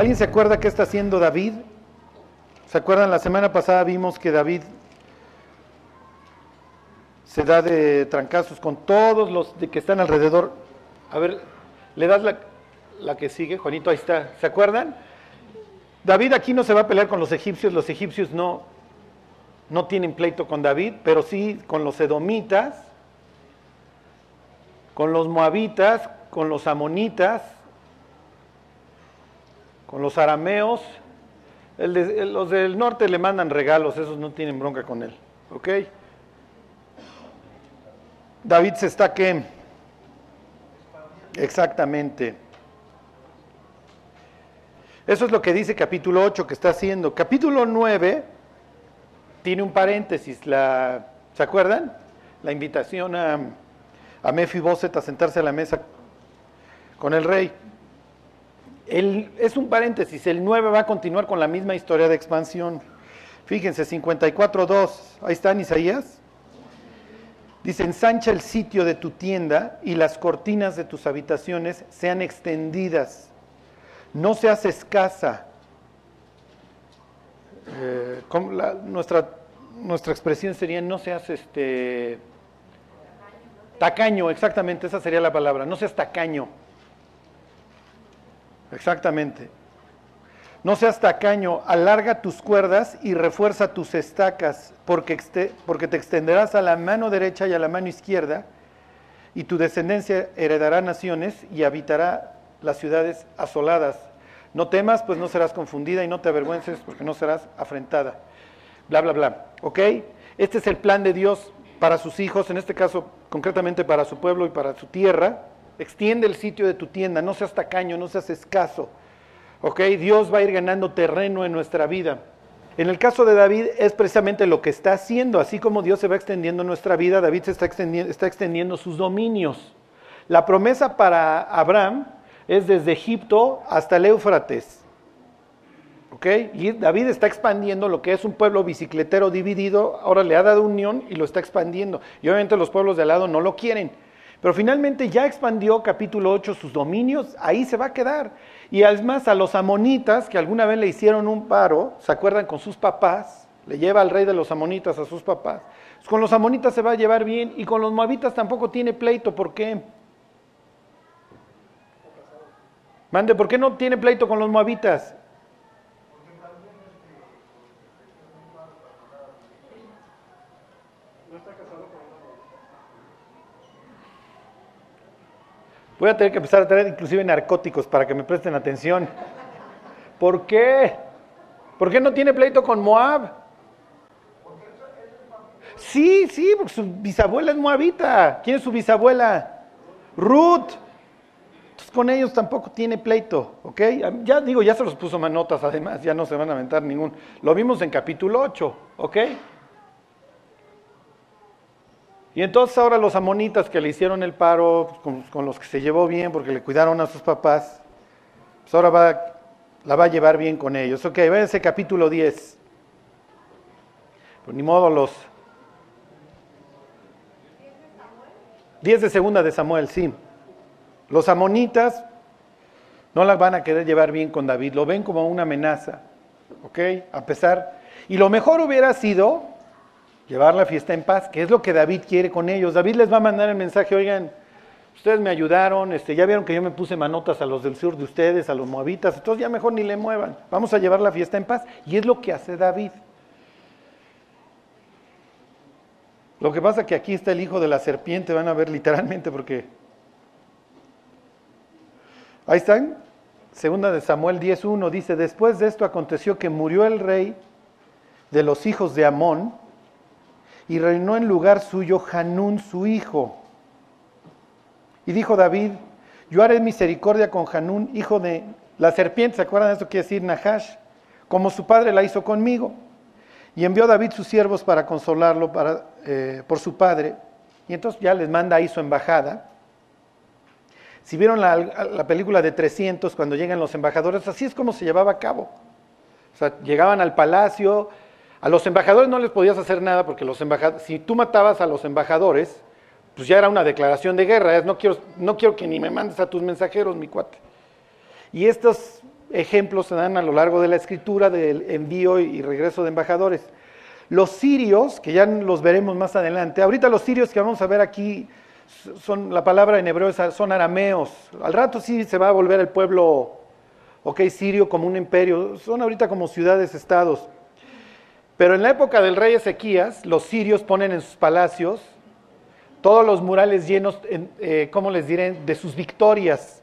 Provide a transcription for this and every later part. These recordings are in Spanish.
¿Alguien se acuerda qué está haciendo David? ¿Se acuerdan? La semana pasada vimos que David se da de trancazos con todos los que están alrededor. A ver, le das la, la que sigue, Juanito, ahí está. ¿Se acuerdan? David aquí no se va a pelear con los egipcios, los egipcios no, no tienen pleito con David, pero sí con los edomitas, con los moabitas, con los amonitas, con los arameos. los del norte le mandan regalos, esos no tienen bronca con él. ¿Ok? David se está que... Exactamente. Eso es lo que dice capítulo 8 que está haciendo. Capítulo 9 tiene un paréntesis. ¿Se acuerdan? La invitación a, a Mefiboset a sentarse a la mesa con el rey. Es un paréntesis. El 9 va a continuar con la misma historia de expansión. Fíjense, 54.2. Ahí está en Isaías. Dice, ensancha el sitio de tu tienda y las cortinas de tus habitaciones sean extendidas no seas escasa. Eh, nuestra, nuestra expresión sería no seas este tacaño, exactamente, esa sería la palabra, no seas tacaño. Exactamente. No seas tacaño, alarga tus cuerdas y refuerza tus estacas, porque, porque te extenderás a la mano derecha y a la mano izquierda, y tu descendencia heredará naciones y habitará las ciudades asoladas. No temas, pues no serás confundida y no te avergüences, porque no serás afrentada. Bla, bla, bla. ¿Ok? Este es el plan de Dios para sus hijos, en este caso concretamente para su pueblo y para su tierra. Extiende el sitio de tu tienda, no seas tacaño, no seas escaso. ¿Ok? Dios va a ir ganando terreno en nuestra vida. En el caso de David es precisamente lo que está haciendo, así como Dios se va extendiendo en nuestra vida, David se está extendiendo, está extendiendo sus dominios. La promesa para Abraham es desde Egipto hasta el Éufrates. ¿Ok? Y David está expandiendo lo que es un pueblo bicicletero dividido, ahora le ha dado unión y lo está expandiendo. Y obviamente los pueblos de al lado no lo quieren. Pero finalmente ya expandió capítulo 8 sus dominios, ahí se va a quedar. Y además a los amonitas, que alguna vez le hicieron un paro, ¿se acuerdan con sus papás? Le lleva al rey de los amonitas a sus papás. con los amonitas se va a llevar bien y con los moabitas tampoco tiene pleito. ¿Por qué? Mande, ¿por qué no tiene pleito con los moabitas? Voy a tener que empezar a traer inclusive narcóticos para que me presten atención. ¿Por qué? ¿Por qué no tiene pleito con Moab? Sí, sí, porque su bisabuela es moabita. ¿Quién es su bisabuela? Ruth con ellos tampoco tiene pleito, ¿ok? Ya digo, ya se los puso manotas además, ya no se van a aventar ningún. Lo vimos en capítulo 8, ¿ok? Y entonces ahora los amonitas que le hicieron el paro, con, los que se llevó bien porque le cuidaron a sus papás, pues ahora va, la va a llevar bien con ellos. Ok, váyanse capítulo 10. Pues ni modo los... 10 de segunda de Samuel, sí. Los amonitas no las van a querer llevar bien con David, lo ven como una amenaza, ¿ok? A pesar, y lo mejor hubiera sido llevar la fiesta en paz, que es lo que David quiere con ellos. David les va a mandar el mensaje, oigan, ustedes me ayudaron, este, ya vieron que yo me puse manotas a los del sur de ustedes, a los moabitas, entonces ya mejor ni le muevan, vamos a llevar la fiesta en paz. Y es lo que hace David. Lo que pasa que aquí está el hijo de la serpiente, van a ver literalmente, porque Ahí están. Segunda de Samuel 10.1 dice, después de esto aconteció que murió el rey de los hijos de Amón y reinó en lugar suyo Hanún su hijo. Y dijo David, yo haré misericordia con Hanún, hijo de la serpiente, ¿se acuerdan de esto? Quiere decir Nahash, como su padre la hizo conmigo. Y envió David sus siervos para consolarlo para, eh, por su padre. Y entonces ya les manda ahí su embajada. Si vieron la, película de 300, cuando llegan los embajadores, así es como se llevaba a cabo. O sea, llegaban al palacio, a los embajadores no les podías hacer nada porque los embajadores, si tú matabas a los embajadores, pues ya era una declaración de guerra, es no quiero, no quiero que ni me mandes a tus mensajeros, mi cuate. Y estos ejemplos se dan a lo largo de la escritura del envío y regreso de embajadores. Los sirios, que ya los veremos más adelante, ahorita los sirios que vamos a ver aquí, son, la palabra en hebreo son arameos. Al rato sí se va a volver el pueblo, ok, sirio como un imperio. Son ahorita como ciudades, estados. Pero en la época del rey Ezequías, los sirios ponen en sus palacios todos los murales llenos, eh, ¿cómo les diré?, de sus victorias.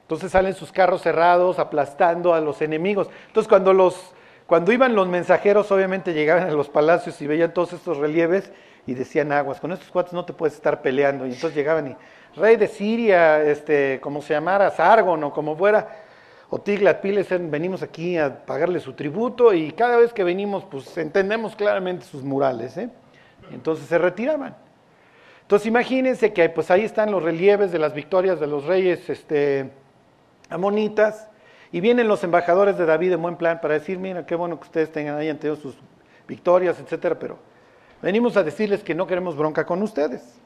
Entonces salen sus carros cerrados, aplastando a los enemigos. Entonces cuando los cuando iban los mensajeros, obviamente llegaban a los palacios y veían todos estos relieves y decían aguas, con estos cuates no te puedes estar peleando. Y entonces llegaban y, rey de Siria, este, como se llamara, Sargon o como fuera, o Tiglat Pilesen, venimos aquí a pagarle su tributo y cada vez que venimos, pues entendemos claramente sus murales. ¿eh? entonces se retiraban. Entonces imagínense que pues ahí están los relieves de las victorias de los reyes este, amonitas y vienen los embajadores de David en buen plan para decir, mira, qué bueno que ustedes tengan ahí ante sus victorias, etcétera, pero venimos a decirles que no queremos bronca con ustedes.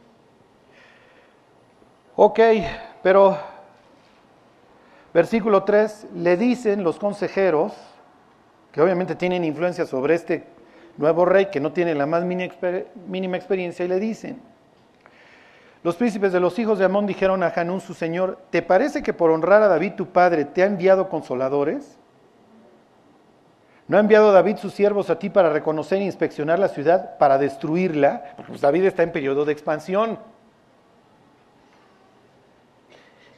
Ok, pero versículo 3, le dicen los consejeros, que obviamente tienen influencia sobre este nuevo rey que no tiene la más mínima experiencia, y le dicen, los príncipes de los hijos de Amón dijeron a Hanún su señor, ¿te parece que por honrar a David tu padre te ha enviado consoladores? ¿No ha enviado David sus siervos a ti para reconocer e inspeccionar la ciudad, para destruirla? Porque pues, David está en periodo de expansión.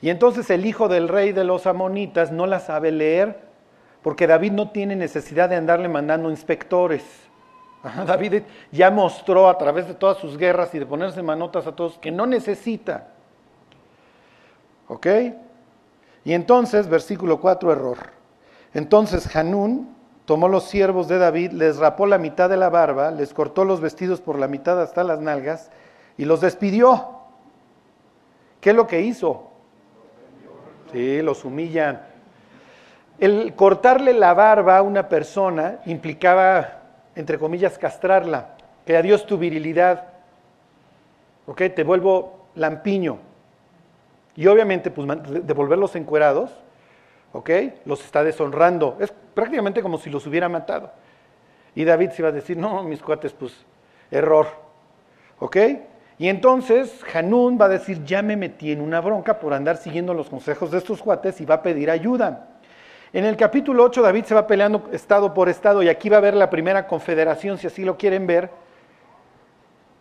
Y entonces el hijo del rey de los amonitas no la sabe leer, porque David no tiene necesidad de andarle mandando inspectores. David ya mostró a través de todas sus guerras y de ponerse manotas a todos que no necesita. ¿Ok? Y entonces, versículo 4, error. Entonces Hanún tomó los siervos de David, les rapó la mitad de la barba, les cortó los vestidos por la mitad hasta las nalgas y los despidió. ¿Qué es lo que hizo? Sí, los humillan. El cortarle la barba a una persona implicaba entre comillas, castrarla, que adiós tu virilidad, ¿ok? Te vuelvo lampiño. Y obviamente, pues devolverlos encuerados, ¿ok? Los está deshonrando. Es prácticamente como si los hubiera matado. Y David se iba a decir, no, mis cuates, pues, error, ¿ok? Y entonces Hanún va a decir, ya me metí en una bronca por andar siguiendo los consejos de estos cuates y va a pedir ayuda. En el capítulo 8 David se va peleando estado por estado y aquí va a haber la primera confederación, si así lo quieren ver,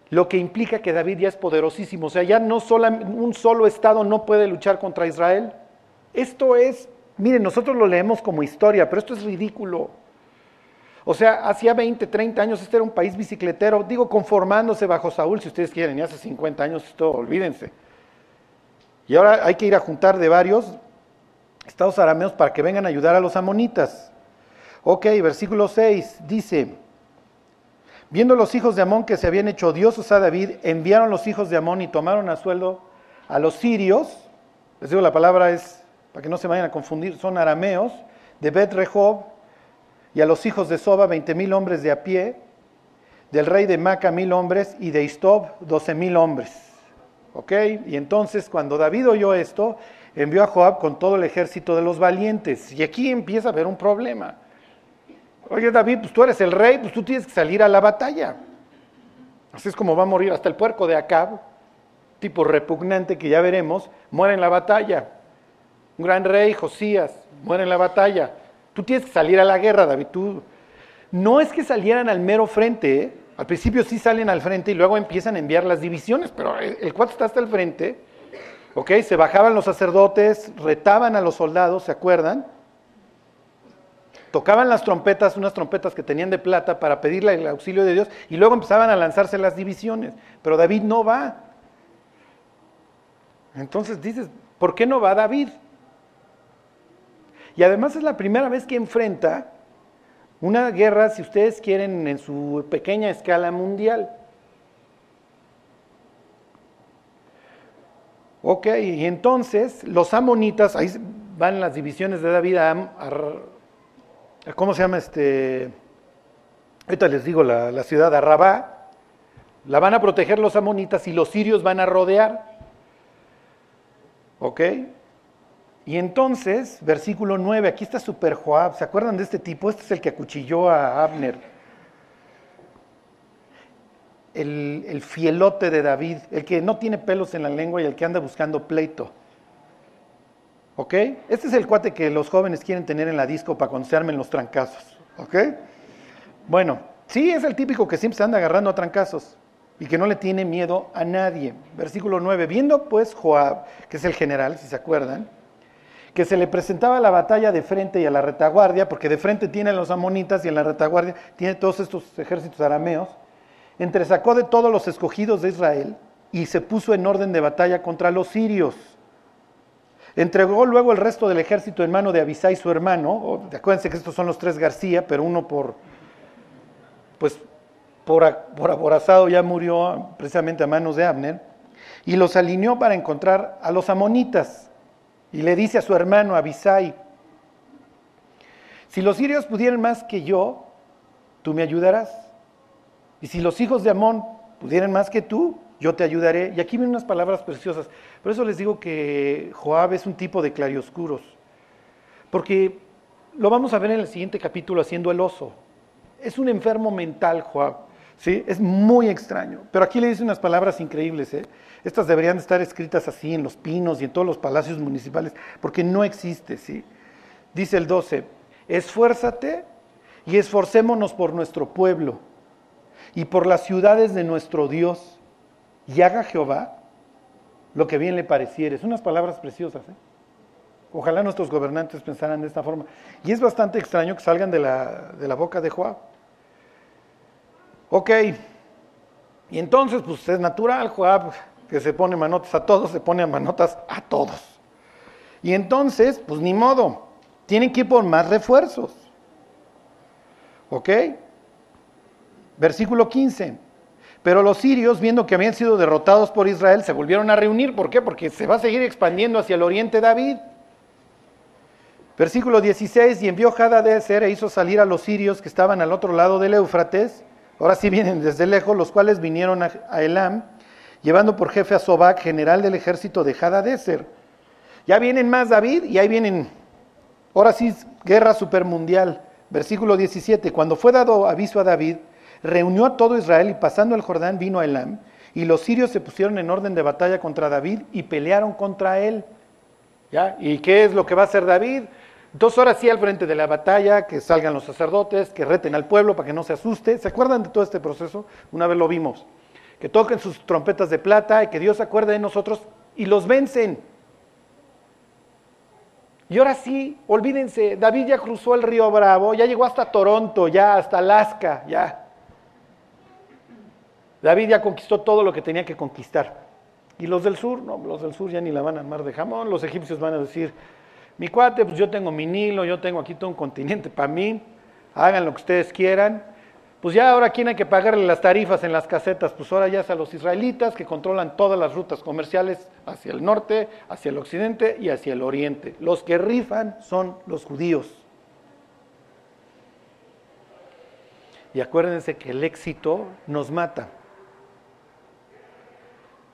lo que implica que David ya es poderosísimo. O sea, ya no solo, un solo estado no puede luchar contra Israel. Esto es, miren, nosotros lo leemos como historia, pero esto es ridículo. O sea, hacía 20, 30 años este era un país bicicletero, digo, conformándose bajo Saúl, si ustedes quieren, y hace 50 años esto, olvídense. Y ahora hay que ir a juntar de varios, estados arameos para que vengan a ayudar a los amonitas. Ok, versículo 6 dice, viendo los hijos de Amón que se habían hecho odiosos a David, enviaron los hijos de Amón y tomaron a sueldo a los sirios, les digo la palabra es, para que no se vayan a confundir, son arameos, de Bet Rehob, y a los hijos de Soba, veinte mil hombres de a pie, del rey de Maca mil hombres, y de Istob doce mil hombres. ¿Ok? Y entonces cuando David oyó esto, envió a Joab con todo el ejército de los valientes. Y aquí empieza a haber un problema. Oye David, pues tú eres el rey, pues tú tienes que salir a la batalla. Así es como va a morir hasta el puerco de Acab, tipo repugnante que ya veremos, muere en la batalla. Un gran rey, Josías, muere en la batalla. Tú tienes que salir a la guerra, David. Tú... No es que salieran al mero frente, ¿eh? al principio sí salen al frente y luego empiezan a enviar las divisiones, pero el cuarto está hasta el frente ¿Ok? Se bajaban los sacerdotes, retaban a los soldados, ¿se acuerdan? Tocaban las trompetas, unas trompetas que tenían de plata para pedirle el auxilio de Dios y luego empezaban a lanzarse las divisiones. Pero David no va. Entonces dices, ¿por qué no va David? Y además es la primera vez que enfrenta una guerra, si ustedes quieren, en su pequeña escala mundial. Ok, y entonces los amonitas, ahí van las divisiones de David a, ¿cómo se llama este? Ahorita les digo la, ciudad de Arrabá, la van a proteger los amonitas y los sirios van a rodear. ¿Ok? Y entonces, versículo 9, aquí está Super Joab, ¿se acuerdan de este tipo? Este es el que acuchilló a Abner. El, el, fielote de David, el que no tiene pelos en la lengua y el que anda buscando pleito. ¿Ok? Este es el cuate que los jóvenes quieren tener en la disco para cuando se armen los trancazos. ¿Ok? Bueno, sí es el típico que siempre se anda agarrando a trancazos y que no le tiene miedo a nadie. Versículo 9. Viendo pues Joab, que es el general, si se acuerdan, que se le presentaba la batalla de frente y a la retaguardia, porque de frente tiene los amonitas y en la retaguardia tiene todos estos ejércitos arameos, entresacó de todos los escogidos de Israel y se puso en orden de batalla contra los sirios. Entregó luego el resto del ejército en mano de Abisai, su hermano. acuérdense que estos son los tres García, pero uno por, pues, por, por aborazado ya murió precisamente a manos de Abner. Y los alineó para encontrar a los amonitas. Y le dice a su hermano Abisai, si los sirios pudieran más que yo, tú me ayudarás. Y si los hijos de Amón pudieran más que tú, yo te ayudaré. Y aquí vienen unas palabras preciosas. Por eso les digo que Joab es un tipo de clarioscuros. Porque lo vamos a ver en el siguiente capítulo haciendo el oso. Es un enfermo mental, Joab. ¿Sí? Es muy extraño. Pero aquí le dice unas palabras increíbles. ¿eh? Estas deberían estar escritas así en los pinos y en todos los palacios municipales, porque no existe. ¿sí? Dice el 12, esfuérzate y esforcémonos por nuestro pueblo y por las ciudades de nuestro Dios y haga Jehová lo que bien le pareciere. Es unas palabras preciosas. ¿eh? Ojalá nuestros gobernantes pensaran de esta forma. Y es bastante extraño que salgan de la, de la boca de Joab. Ok, y entonces pues es natural, Joab, que se pone manotas a todos, se pone manotas a todos. Y entonces, pues ni modo, tienen que ir por más refuerzos. ¿Ok? Versículo 15. Pero los sirios, viendo que habían sido derrotados por Israel, se volvieron a reunir. ¿Por qué? Porque se va a seguir expandiendo hacia el oriente David. Versículo 16, y envió Hadadezer e hizo salir a los sirios que estaban al otro lado del Éufrates. Ahora sí vienen desde lejos, los cuales vinieron a, Elam, llevando por jefe a Sobac, general del ejército de Hadadezer. Ya vienen más David y ahí vienen, ahora sí, guerra supermundial. Versículo 17, cuando fue dado aviso a David, reunió a todo Israel y pasando el Jordán vino a Elam. Y los sirios se pusieron en orden de batalla contra David y pelearon contra él. ¿Ya? ¿Y qué es lo que va a hacer David? Dos horas sí al frente de la batalla, que salgan los sacerdotes, que reten al pueblo para que no se asuste. ¿Se acuerdan de todo este proceso? Una vez lo vimos. Que toquen sus trompetas de plata y que Dios se acuerde de nosotros y los vencen. Y ahora sí, olvídense, David ya cruzó el río Bravo, ya llegó hasta Toronto, ya hasta Alaska, ya. David ya conquistó todo lo que tenía que conquistar. Y los del sur, no, los del sur ya ni la van a armar de jamón. Los egipcios van a decir, mi cuate, pues yo tengo mi Nilo, yo tengo aquí todo un continente para mí, hagan lo que ustedes quieran. Pues ya ahora quién hay que pagarle las tarifas en las casetas, pues ahora ya es a los israelitas que controlan todas las rutas comerciales hacia el norte, hacia el occidente y hacia el oriente. Los que rifan son los judíos. Y acuérdense que el éxito nos mata.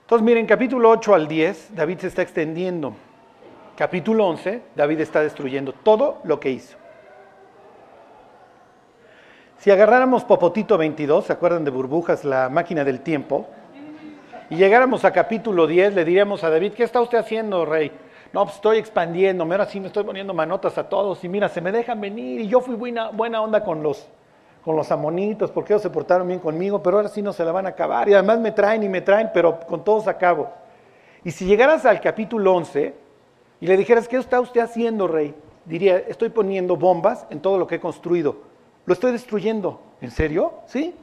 Entonces, miren, capítulo 8 al 10, David se está extendiendo. Capítulo 11, David está destruyendo todo lo que hizo. Si agarráramos Popotito 22, ¿se acuerdan de burbujas, la máquina del tiempo? Y llegáramos a capítulo 10, le diríamos a David, ¿qué está usted haciendo, rey? No, pues estoy expandiéndome, ahora sí me estoy poniendo manotas a todos y mira, se me dejan venir y yo fui buena, buena onda con los, con los amonitos, porque ellos se portaron bien conmigo, pero ahora sí no se la van a acabar. Y además me traen y me traen, pero con todos acabo. Y si llegaras al capítulo 11 y le dijeras, ¿qué está usted haciendo, rey? Diría, estoy poniendo bombas en todo lo que he construido. Lo estoy destruyendo. ¿En serio? ¿Sí?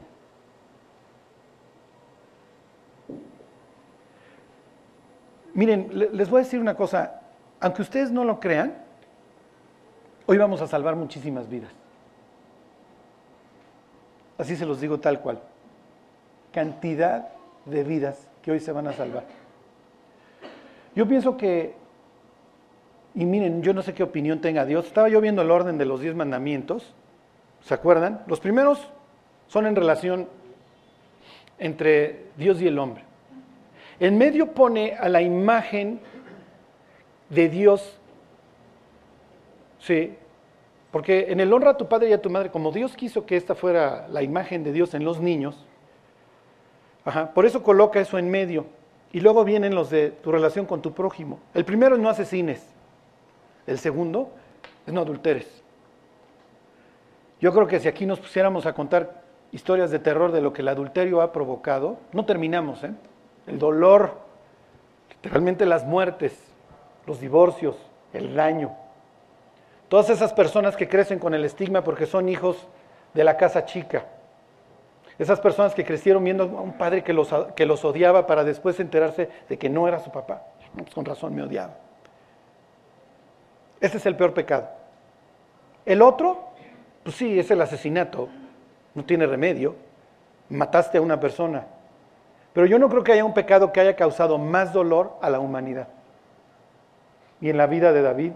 Miren, les voy a decir una cosa. Aunque ustedes no lo crean, hoy vamos a salvar muchísimas vidas. Así se los digo tal cual. Cantidad de vidas que hoy se van a salvar. Yo pienso que, y miren, yo no sé qué opinión tenga Dios, estaba yo viendo el orden de los diez mandamientos, ¿se acuerdan? Los primeros son en relación entre Dios y el hombre. En medio pone a la imagen de Dios Sí, porque en el honra a tu padre y a tu madre, como Dios quiso que esta fuera la imagen de Dios en los niños, por eso coloca eso en medio. Y luego vienen los de tu relación con tu prójimo. El primero es no asesines. El segundo es no adulteres. Yo creo que si aquí nos pusiéramos a contar historias de terror de lo que el adulterio ha provocado, no terminamos. ¿eh? El dolor, literalmente las muertes, los divorcios, el daño. Todas esas personas que crecen con el estigma porque son hijos de la casa chica. Esas personas que crecieron viendo a un padre que los, que los odiaba para después enterarse de que no era su papá. Con razón me odiaba. Ese es el peor pecado. El otro, pues sí, es el asesinato. No tiene remedio. Mataste a una persona. Pero yo no creo que haya un pecado que haya causado más dolor a la humanidad. Y en la vida de David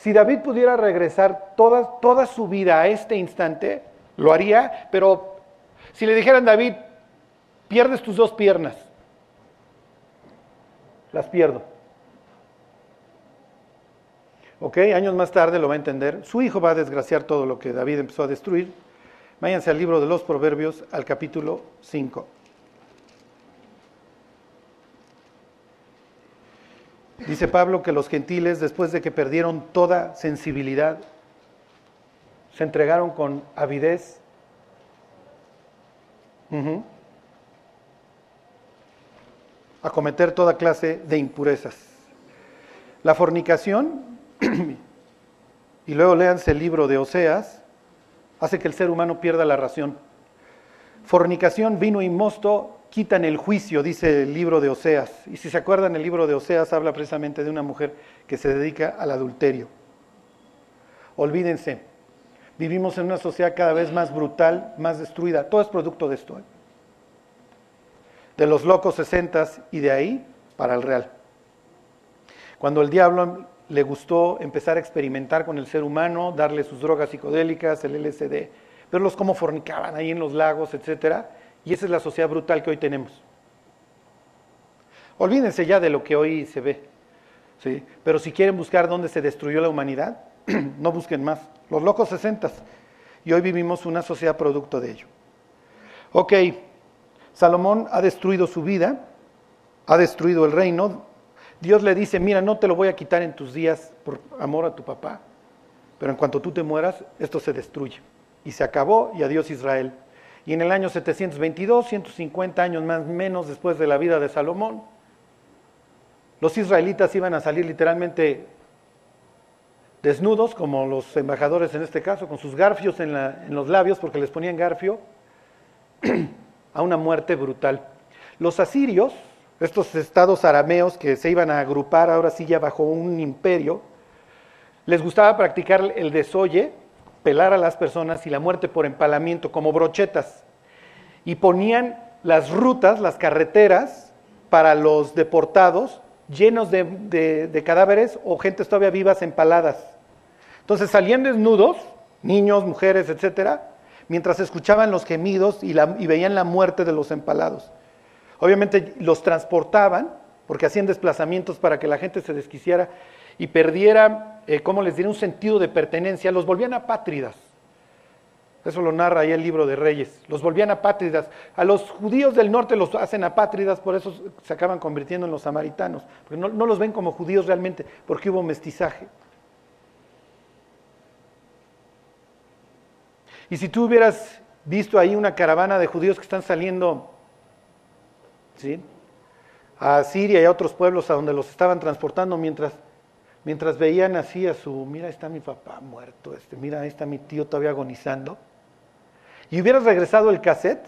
si David pudiera regresar toda, toda su vida a este instante, lo haría, pero si le dijeran, David, pierdes tus dos piernas, las pierdo. Ok, años más tarde lo va a entender. Su hijo va a desgraciar todo lo que David empezó a destruir. Váyanse al libro de los Proverbios, al capítulo 5. Dice Pablo que los gentiles, después de que perdieron toda sensibilidad, se entregaron con avidez. a cometer toda clase de impurezas. La fornicación, y luego léanse el libro de Oseas, hace que el ser humano pierda la ración. Fornicación, vino y mosto quitan el juicio, dice el libro de Oseas. Y si se acuerdan, el libro de Oseas habla precisamente de una mujer que se dedica al adulterio. Olvídense, vivimos en una sociedad cada vez más brutal, más destruida. Todo es producto de esto. ¿eh? De los locos sesentas y de ahí para el real. Cuando el diablo le gustó empezar a experimentar con el ser humano, darle sus drogas psicodélicas, el LSD, verlos cómo fornicaban ahí en los lagos, etcétera, y esa es la sociedad brutal que hoy tenemos. Olvídense ya de lo que hoy se ve. ¿sí? Pero si quieren buscar dónde se destruyó la humanidad, no busquen más. Los locos sesentas. Y hoy vivimos una sociedad producto de ello. Ok, Salomón ha destruido su vida, ha destruido el reino. Dios le dice, mira, no te lo voy a quitar en tus días por amor a tu papá, pero en cuanto tú te mueras, esto se destruye. Y se acabó y adiós Israel. Y en el año 722, 150 años más menos después de la vida de Salomón, los israelitas iban a salir literalmente desnudos, como los embajadores en este caso, con sus garfios en, en los labios, porque les ponían garfio, a una muerte brutal. Los asirios, estos estados arameos que se iban a agrupar ahora sí ya bajo un imperio, les gustaba practicar el desoye, pelar a las personas y la muerte por empalamiento como brochetas. Y ponían las rutas, las carreteras para los deportados llenos de, cadáveres o gente todavía vivas empaladas. Entonces salían desnudos, niños, mujeres, etcétera, mientras escuchaban los gemidos y veían la muerte de los empalados. Obviamente los transportaban porque hacían desplazamientos para que la gente se desquiciara y perdiera, eh, ¿cómo les diré?, un sentido de pertenencia, los volvían apátridas. Eso lo narra ahí el libro de Reyes. Los volvían apátridas. A los judíos del norte los hacen apátridas, por eso se acaban convirtiendo en los samaritanos. Porque no, no los ven como judíos realmente, porque hubo mestizaje. Y si tú hubieras visto ahí una caravana de judíos que están saliendo a Siria y a otros pueblos a donde los estaban transportando mientras mientras veían así a su, mira, ahí está mi papá muerto, este, mira, ahí está mi tío todavía agonizando, y hubieras regresado el cassette,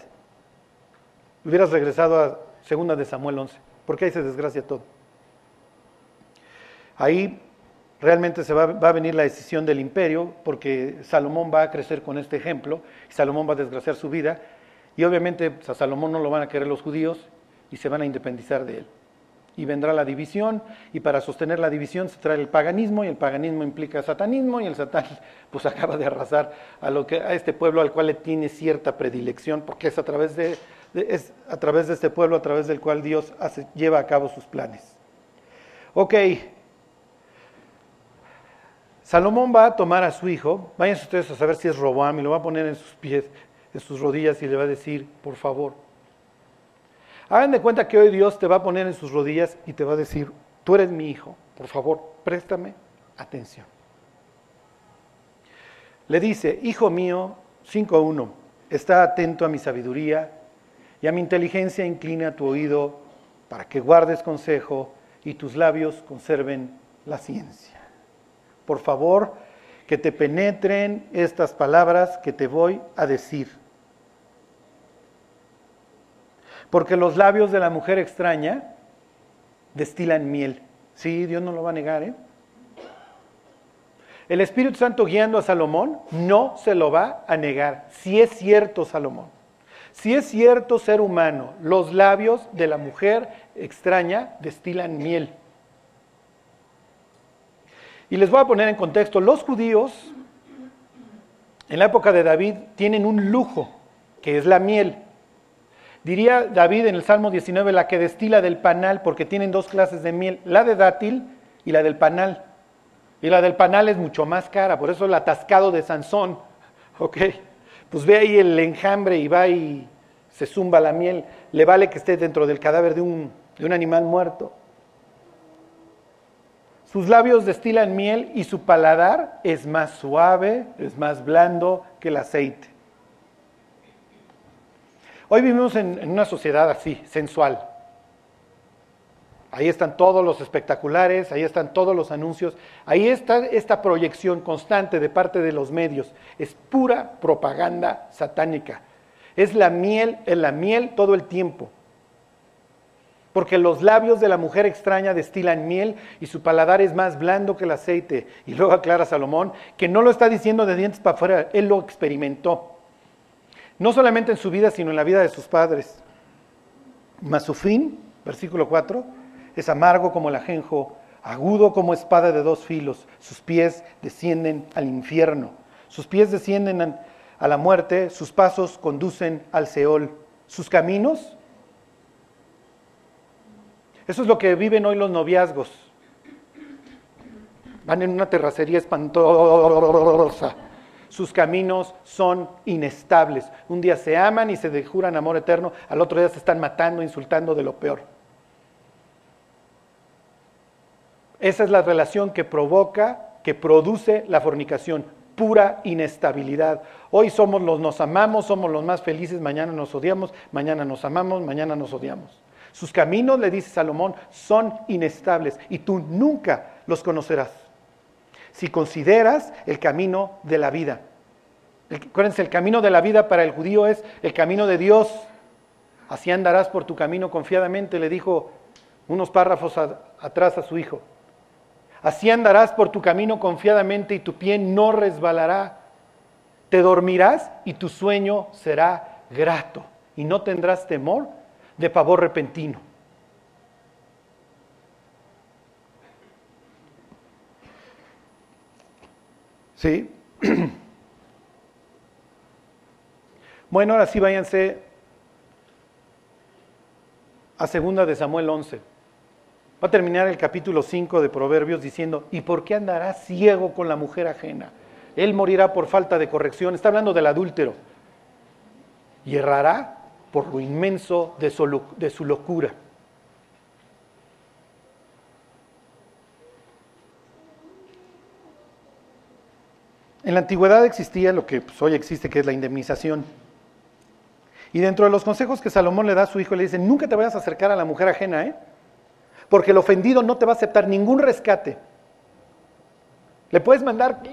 hubieras regresado a segunda de Samuel 11, porque ahí se desgracia todo. Ahí realmente se va, va, a venir la decisión del imperio, porque Salomón va a crecer con este ejemplo, y Salomón va a desgraciar su vida, y obviamente pues, a Salomón no lo van a querer los judíos, y se van a independizar de él y vendrá la división, y para sostener la división se trae el paganismo, y el paganismo implica satanismo, y el satanismo pues acaba de arrasar a, lo que, a este pueblo al cual le tiene cierta predilección, porque es a través de, es a través de este pueblo a través del cual Dios hace, lleva a cabo sus planes. Ok, Salomón va a tomar a su hijo, vayan ustedes a saber si es Roboam, y lo va a poner en sus pies, en sus rodillas y le va a decir, por favor. Hagan de cuenta que hoy Dios te va a poner en sus rodillas y te va a decir, tú eres mi hijo, por favor, préstame atención. Le dice, hijo mío, 5.1, está atento a mi sabiduría y a mi inteligencia inclina tu oído para que guardes consejo y tus labios conserven la ciencia. Por favor, que te penetren estas palabras que te voy a decir. Porque los labios de la mujer extraña destilan miel. Sí, Dios no lo va a negar, ¿eh? El Espíritu Santo guiando a Salomón no se lo va a negar. Si es cierto, Salomón. Si es cierto, ser humano, los labios de la mujer extraña destilan miel. Y les voy a poner en contexto, los judíos en la época de David tienen un lujo, que es la miel. Diría David en el Salmo 19, la que destila del panal, porque tienen dos clases de miel, la de dátil y la del panal. Y la del panal es mucho más cara, por eso el atascado de Sansón, ¿ok? Pues ve ahí el enjambre y va y se zumba la miel, le vale que esté dentro del cadáver de un, de un animal muerto. Sus labios destilan miel y su paladar es más suave, es más blando que el aceite. Hoy vivimos en, una sociedad así, sensual. Ahí están todos los espectaculares, ahí están todos los anuncios, ahí está esta proyección constante de parte de los medios. Es pura propaganda satánica. Es la miel, es la miel todo el tiempo. Porque los labios de la mujer extraña destilan miel y su paladar es más blando que el aceite. Y luego aclara Salomón que no lo está diciendo de dientes para afuera, él lo experimentó. No solamente en su vida, sino en la vida de sus padres. Mas su fin, versículo 4, es amargo como el ajenjo, agudo como espada de dos filos. Sus pies descienden al infierno. Sus pies descienden a la muerte, sus pasos conducen al Seol. Sus caminos eso es lo que viven hoy los noviazgos. Van en una terracería espantosa. Sus caminos son inestables. Un día se aman y se juran amor eterno, al otro día se están matando, insultando de lo peor. Esa es la relación que provoca, que produce la fornicación, pura inestabilidad. Hoy somos los nos amamos, somos los más felices, mañana nos odiamos, mañana nos amamos, mañana nos odiamos. Sus caminos, le dice Salomón, son inestables y tú nunca los conocerás. Si consideras el camino de la vida. acuérdense, el camino de la vida para el judío es el camino de Dios. Así andarás por tu camino confiadamente, le dijo unos párrafos atrás a su hijo. Así andarás por tu camino confiadamente y tu pie no resbalará. Te dormirás y tu sueño será grato y no tendrás temor de pavor repentino. ¿Sí? Bueno, ahora sí váyanse a segunda de Samuel 11. Va a terminar el capítulo 5 de Proverbios diciendo, ¿y por qué andará ciego con la mujer ajena? Él morirá por falta de corrección. Está hablando del adúltero. Y errará por lo inmenso de su, de su locura. En la antigüedad existía lo que pues, hoy existe, que es la indemnización. Y dentro de los consejos que Salomón le da a su hijo, le dice, nunca te vayas a acercar a la mujer ajena, ¿eh? porque el ofendido no te va a aceptar ningún rescate. Le puedes mandar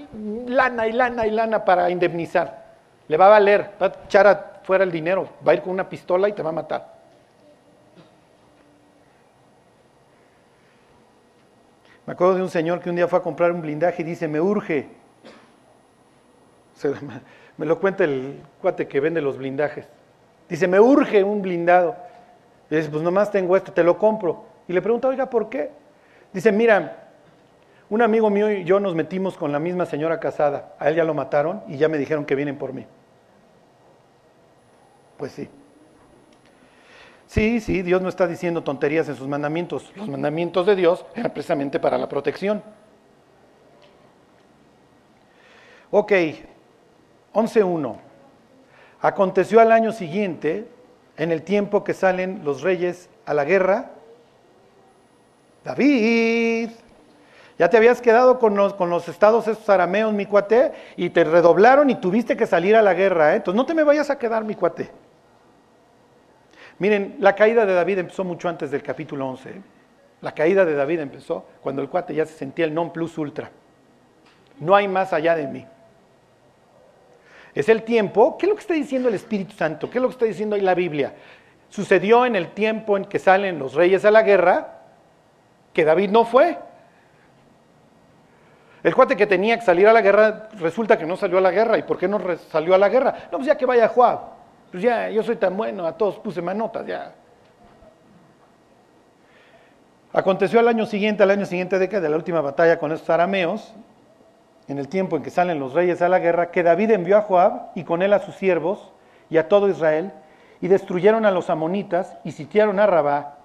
lana y lana y lana para indemnizar. Le va a valer, va a echar fuera el dinero, va a ir con una pistola y te va a matar. Me acuerdo de un señor que un día fue a comprar un blindaje y dice, me urge. Me lo cuenta el cuate que vende los blindajes. Dice, me urge un blindado. Y dice, pues nomás tengo esto, te lo compro. Y le pregunta, oiga, ¿por qué? Dice, mira, un amigo mío y yo nos metimos con la misma señora casada. A él ya lo mataron y ya me dijeron que vienen por mí. Pues sí. Sí, sí, Dios no está diciendo tonterías en sus mandamientos. Los mandamientos de Dios eran precisamente para la protección. Ok, 11.1. Aconteció al año siguiente, en el tiempo que salen los reyes a la guerra, David, ya te habías quedado con los, estados esos arameos, mi cuate, y te redoblaron y tuviste que salir a la guerra, ¿eh? entonces no te me vayas a quedar, mi cuate. Miren, la caída de David empezó mucho antes del capítulo 11. ¿eh? La caída de David empezó cuando el cuate ya se sentía el non plus ultra. No hay más allá de mí. Es el tiempo, ¿qué es lo que está diciendo el Espíritu Santo? ¿Qué es lo que está diciendo ahí la Biblia? Sucedió en el tiempo en que salen los reyes a la guerra, que David no fue. El cuate que tenía que salir a la guerra, resulta que no salió a la guerra. ¿Y por qué no salió a la guerra? No, pues ya que vaya Juan. Pues ya, yo soy tan bueno, a todos puse manotas, ya. Aconteció al año siguiente, al año siguiente de de la última batalla con estos arameos, en el tiempo en que salen los reyes a la guerra, que David envió a Joab y con él a sus siervos y a todo Israel, y destruyeron a los amonitas y sitiaron a Rabá.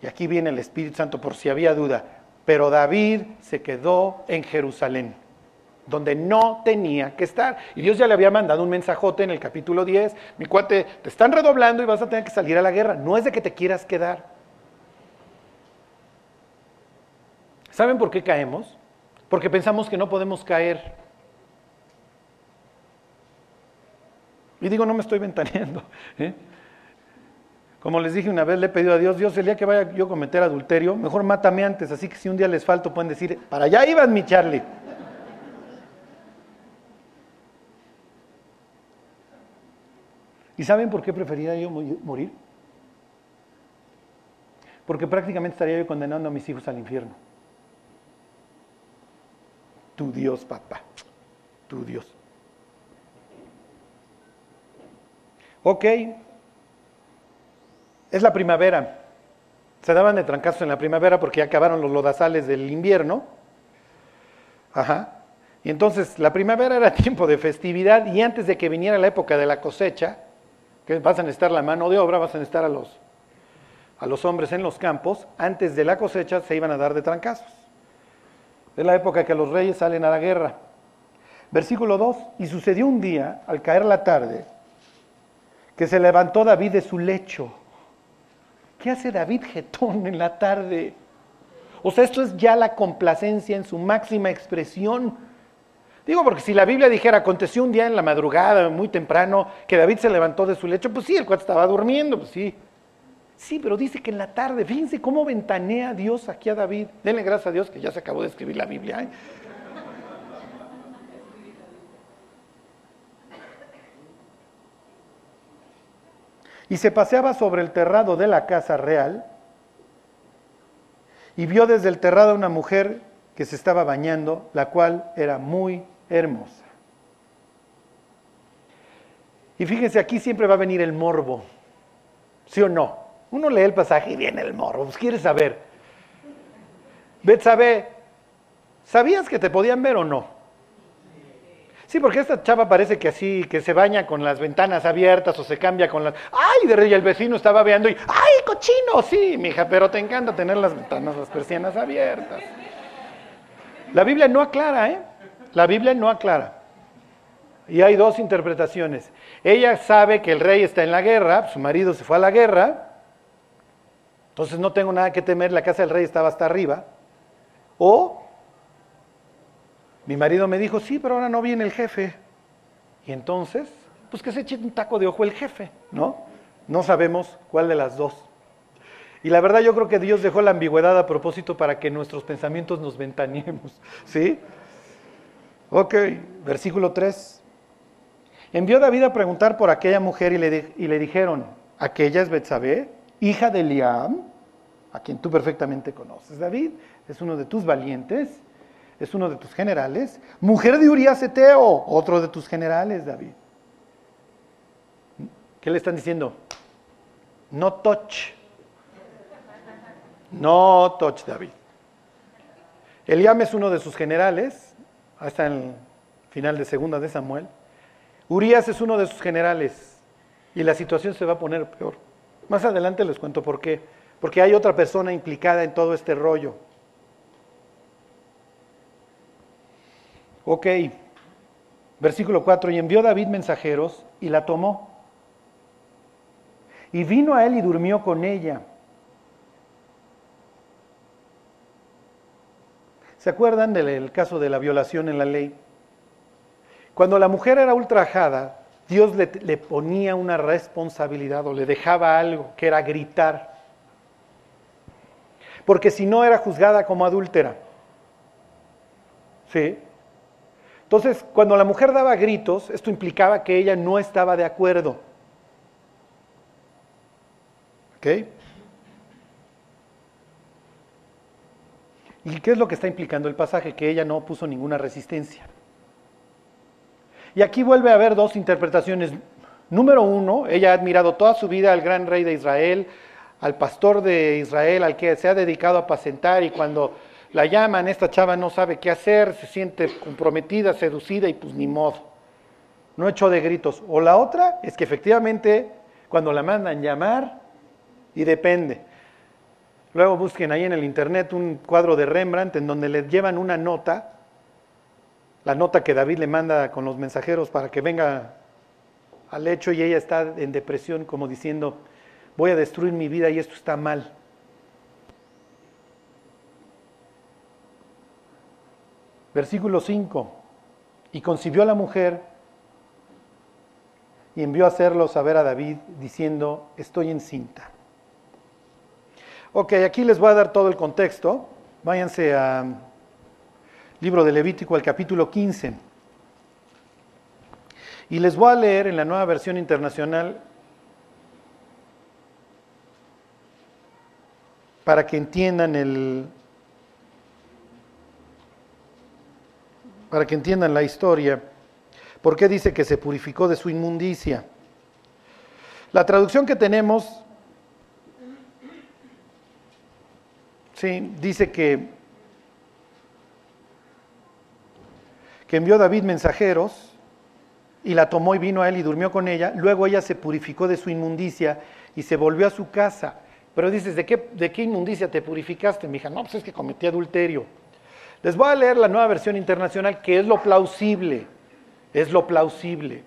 Y aquí viene el Espíritu Santo por si había duda. Pero David se quedó en Jerusalén, donde no tenía que estar. Y Dios ya le había mandado un mensajote en el capítulo 10. Mi cuate, te están redoblando y vas a tener que salir a la guerra. No es de que te quieras quedar. ¿Saben por qué caemos? Porque pensamos que no podemos caer. Y digo, no me estoy ventaneando. ¿eh? Como les dije una vez, le he pedido a Dios, Dios, el día que vaya yo a cometer adulterio, mejor mátame antes, así que si un día les falto pueden decir, para allá ibas mi Charlie. ¿Y saben por qué preferiría yo morir? Porque prácticamente estaría yo condenando a mis hijos al infierno tu Dios, papá, tu Dios. Ok, es la primavera. Se daban de trancazos en la primavera porque ya acabaron los lodazales del invierno. Ajá. Y entonces la primavera era tiempo de festividad y antes de que viniera la época de la cosecha, que vas a necesitar la mano de obra, vas a necesitar a los, a los hombres en los campos, antes de la cosecha se iban a dar de trancazos. Es la época que los reyes salen a la guerra. Versículo 2, y sucedió un día, al caer la tarde, que se levantó David de su lecho. ¿Qué hace David Getón en la tarde? O sea, esto es ya la complacencia en su máxima expresión. Digo, porque si la Biblia dijera, aconteció un día en la madrugada, muy temprano, que David se levantó de su lecho, pues sí, el cual estaba durmiendo, pues sí. Sí, pero dice que en la tarde, fíjense cómo ventanea Dios aquí a David. Denle gracias a Dios que ya se acabó de escribir la Biblia. ¿eh? Y se paseaba sobre el terrado de la casa real y vio desde el terrado a una mujer que se estaba bañando, la cual era muy hermosa. Y fíjense, aquí siempre va a venir el morbo, ¿sí o no? Uno lee el pasaje y viene el morro, pues quiere saber. Betsabe, ¿sabías que te podían ver o no? Sí, porque esta chava parece que así, que se baña con las ventanas abiertas o se cambia con las... ¡Ay! De y el vecino estaba veando y... ¡Ay, cochino! Sí, mija, pero te encanta tener las ventanas, las persianas abiertas. La Biblia no aclara, ¿eh? La Biblia no aclara. Y hay dos interpretaciones. Ella sabe que el rey está en la guerra, su marido se fue a la guerra, entonces no tengo nada que temer, la casa del rey estaba hasta arriba. O mi marido me dijo, sí, pero ahora no viene el jefe. Y entonces, pues que se eche un taco de ojo el jefe, ¿no? No sabemos cuál de las dos. Y la verdad yo creo que Dios dejó la ambigüedad a propósito para que nuestros pensamientos nos ventaneemos, ¿sí? Ok, versículo 3. Envió David a preguntar por aquella mujer y le, y le dijeron, ¿aquella es Betsabé? Hija de Liam, a quien tú perfectamente conoces. David es uno de tus valientes, es uno de tus generales. Mujer de Urias Eteo, otro de tus generales, David. ¿Qué le están diciendo? No touch. No touch, David. Eliam es uno de sus generales, hasta el final de segunda de Samuel. Urias es uno de sus generales y la situación se va a poner peor. Más adelante les cuento por qué. Porque hay otra persona implicada en todo este rollo. Ok. Versículo 4, y envió David mensajeros y la tomó. Y vino a él y durmió con ella. ¿Se acuerdan del caso de la violación en la ley? Cuando la mujer era ultrajada, Dios le, ponía una responsabilidad o le dejaba algo, que era gritar. Porque si no era juzgada como adúltera. ¿Sí? Entonces, cuando la mujer daba gritos, esto implicaba que ella no estaba de acuerdo. ¿Ok? ¿Y qué es lo que está implicando el pasaje? Que ella no puso ninguna resistencia. Y aquí vuelve a haber dos interpretaciones. Número uno, ella ha admirado toda su vida al gran rey de Israel, al pastor de Israel, al que se ha dedicado a apacentar y cuando la llaman, esta chava no sabe qué hacer, se siente comprometida, seducida y pues ni modo. No echó de gritos. O la otra es que efectivamente cuando la mandan llamar y depende. Luego busquen ahí en el internet un cuadro de Rembrandt en donde le llevan una nota, la nota que David le manda con los mensajeros para que venga al hecho y ella está en depresión como diciendo, voy a destruir mi vida y esto está mal. Versículo 5. Y concibió a la mujer y envió a hacerlo saber a David diciendo, estoy encinta. Ok, aquí les voy a dar todo el contexto. Váyanse al libro de Levítico, al capítulo 15. Y les voy a leer en la nueva versión internacional para que entiendan el para que entiendan la historia. ¿Por qué dice que se purificó de su inmundicia? La traducción que tenemos Sí, dice que, que envió David mensajeros y la tomó y vino a él y durmió con ella. Luego ella se purificó de su inmundicia y se volvió a su casa. Pero dices, ¿de qué, de qué inmundicia te purificaste? Mi hija, no, pues es que cometí adulterio. Les voy a leer la nueva versión internacional, que es lo plausible. Es lo plausible.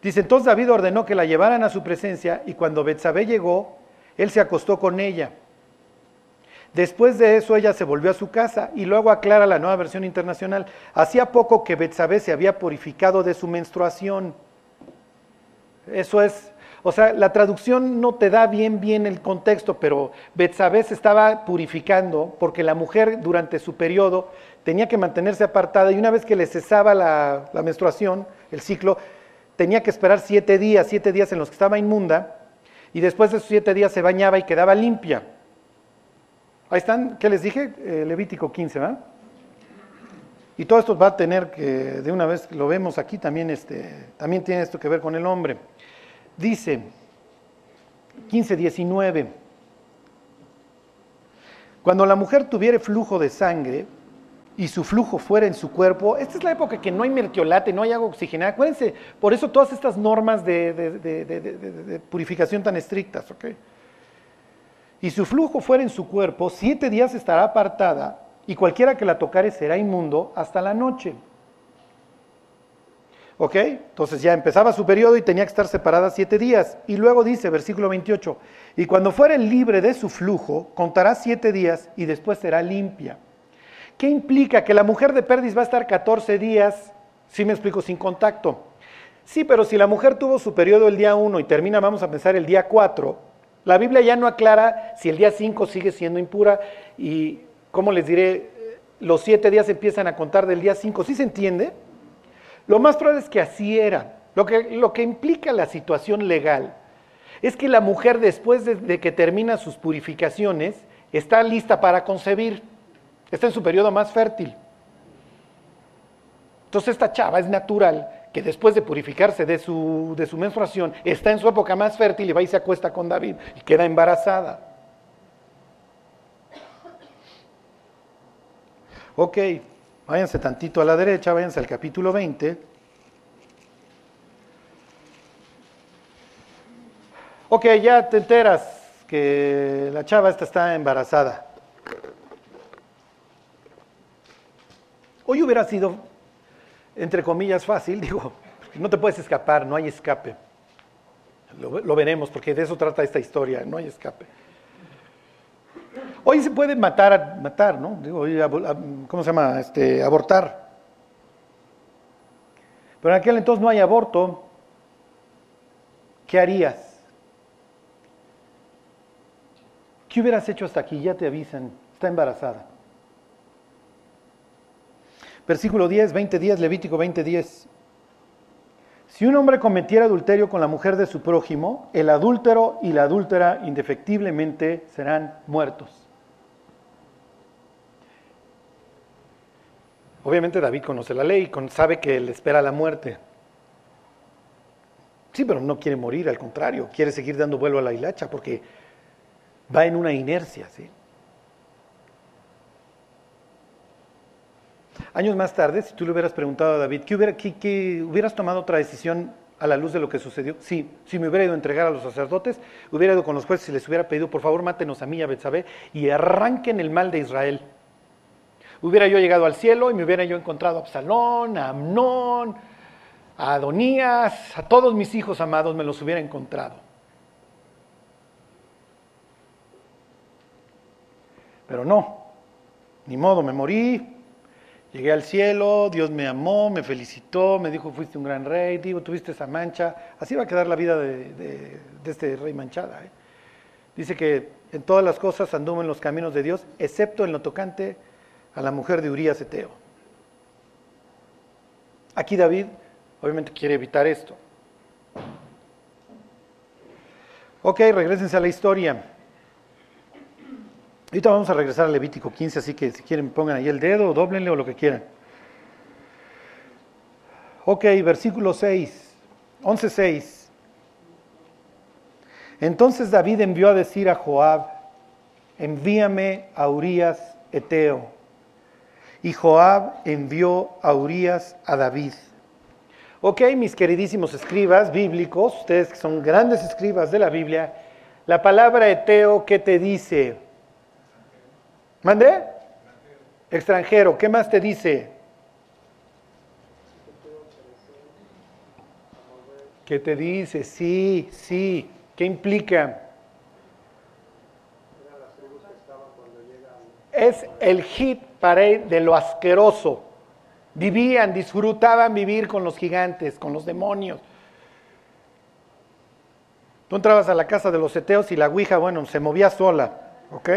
Dice, entonces David ordenó que la llevaran a su presencia y cuando Betsabé llegó, él se acostó con ella. Después de eso ella se volvió a su casa y luego aclara la nueva versión internacional. Hacía poco que Betsabé se había purificado de su menstruación. Eso es, o sea, la traducción no te da bien bien el contexto, pero Betsabé se estaba purificando porque la mujer durante su periodo tenía que mantenerse apartada y una vez que le cesaba la, la menstruación, el ciclo, tenía que esperar siete días, siete días en los que estaba inmunda y después de esos siete días se bañaba y quedaba limpia. Ahí están, ¿qué les dije? Eh, Levítico 15, ¿verdad? Y todo esto va a tener que, de una vez lo vemos aquí, también, este, también tiene esto que ver con el hombre. Dice 15, 19. Cuando la mujer tuviere flujo de sangre y su flujo fuera en su cuerpo, esta es la época que no hay mertiolate, no hay agua oxigenada. Acuérdense, por eso todas estas normas de, de purificación tan estrictas, ¿ok? Y su flujo fuera en su cuerpo, siete días estará apartada, y cualquiera que la tocare será inmundo hasta la noche. ¿Ok? Entonces ya empezaba su periodo y tenía que estar separada siete días. Y luego dice, versículo 28, y cuando fuere libre de su flujo, contará siete días y después será limpia. ¿Qué implica? Que la mujer de Perdis va a estar 14 días, si me explico, sin contacto. Sí, pero si la mujer tuvo su periodo el día 1 y termina, vamos a pensar, el día 4, la Biblia ya no aclara si el día 5 sigue siendo impura y, ¿cómo les diré? Los siete días empiezan a contar del día 5. ¿Sí se entiende? Lo más probable es que así era. Lo que, lo que implica la situación legal es que la mujer después de, que termina sus purificaciones está lista para concebir. Está en su periodo más fértil. Entonces esta chava es natural que después de purificarse de su, de su menstruación, está en su época más fértil y va y se acuesta con David y queda embarazada. Ok, váyanse tantito a la derecha, váyanse al capítulo 20. Ok, ya te enteras que la chava esta está embarazada. Hoy hubiera sido entre comillas, fácil, digo, no te puedes escapar, no hay escape. Lo, veremos, porque de eso trata esta historia, no hay escape. Hoy se puede matar, matar, ¿no? Digo, ¿cómo se llama? Este, abortar. Pero en aquel entonces no hay aborto. ¿Qué harías? ¿Qué hubieras hecho hasta aquí? Ya te avisan, está embarazada. Versículo 10, 20 días, Levítico 20, 10. Si un hombre cometiera adulterio con la mujer de su prójimo, el adúltero y la adúltera indefectiblemente serán muertos. Obviamente David conoce la ley, sabe que le espera la muerte. Sí, pero no quiere morir, al contrario, quiere seguir dando vuelo a la hilacha porque va en una inercia, ¿sí? Años más tarde, si tú le hubieras preguntado a David, ¿qué, hubiera, hubieras tomado otra decisión a la luz de lo que sucedió? Sí, si me hubiera ido a entregar a los sacerdotes, hubiera ido con los jueces y les hubiera pedido, por favor, mátenos a mí y a Betsabé y arranquen el mal de Israel. Hubiera yo llegado al cielo y me hubiera yo encontrado a Absalón, a Amnón, a Adonías, a todos mis hijos amados me los hubiera encontrado. Pero no, ni modo, me morí, Llegué al cielo, Dios me amó, me felicitó, me dijo, fuiste un gran rey, digo, tuviste esa mancha. Así va a quedar la vida de, este rey manchada. ¿eh? Dice que en todas las cosas anduvo en los caminos de Dios, excepto en lo tocante a la mujer de Urías Eteo. Aquí David obviamente quiere evitar esto. Ok, regresense a la historia. Ahorita vamos a regresar a Levítico 15, así que si quieren pongan ahí el dedo, doblenle o lo que quieran. Ok, versículo 6, 11.6. Entonces David envió a decir a Joab, envíame a Urias Eteo. Y Joab envió a Urias a David. Ok, mis queridísimos escribas bíblicos, ustedes que son grandes escribas de la Biblia, la palabra Eteo, ¿qué te dice? ¿Mande? Extranjero. ¿Qué más te dice? ¿Qué te dice? Sí, sí. ¿Qué implica? Es el hit de lo asqueroso. Vivían, disfrutaban vivir con los gigantes, con los demonios. Tú entrabas a la casa de los eteos y la ouija, bueno, se movía sola, ¿ok?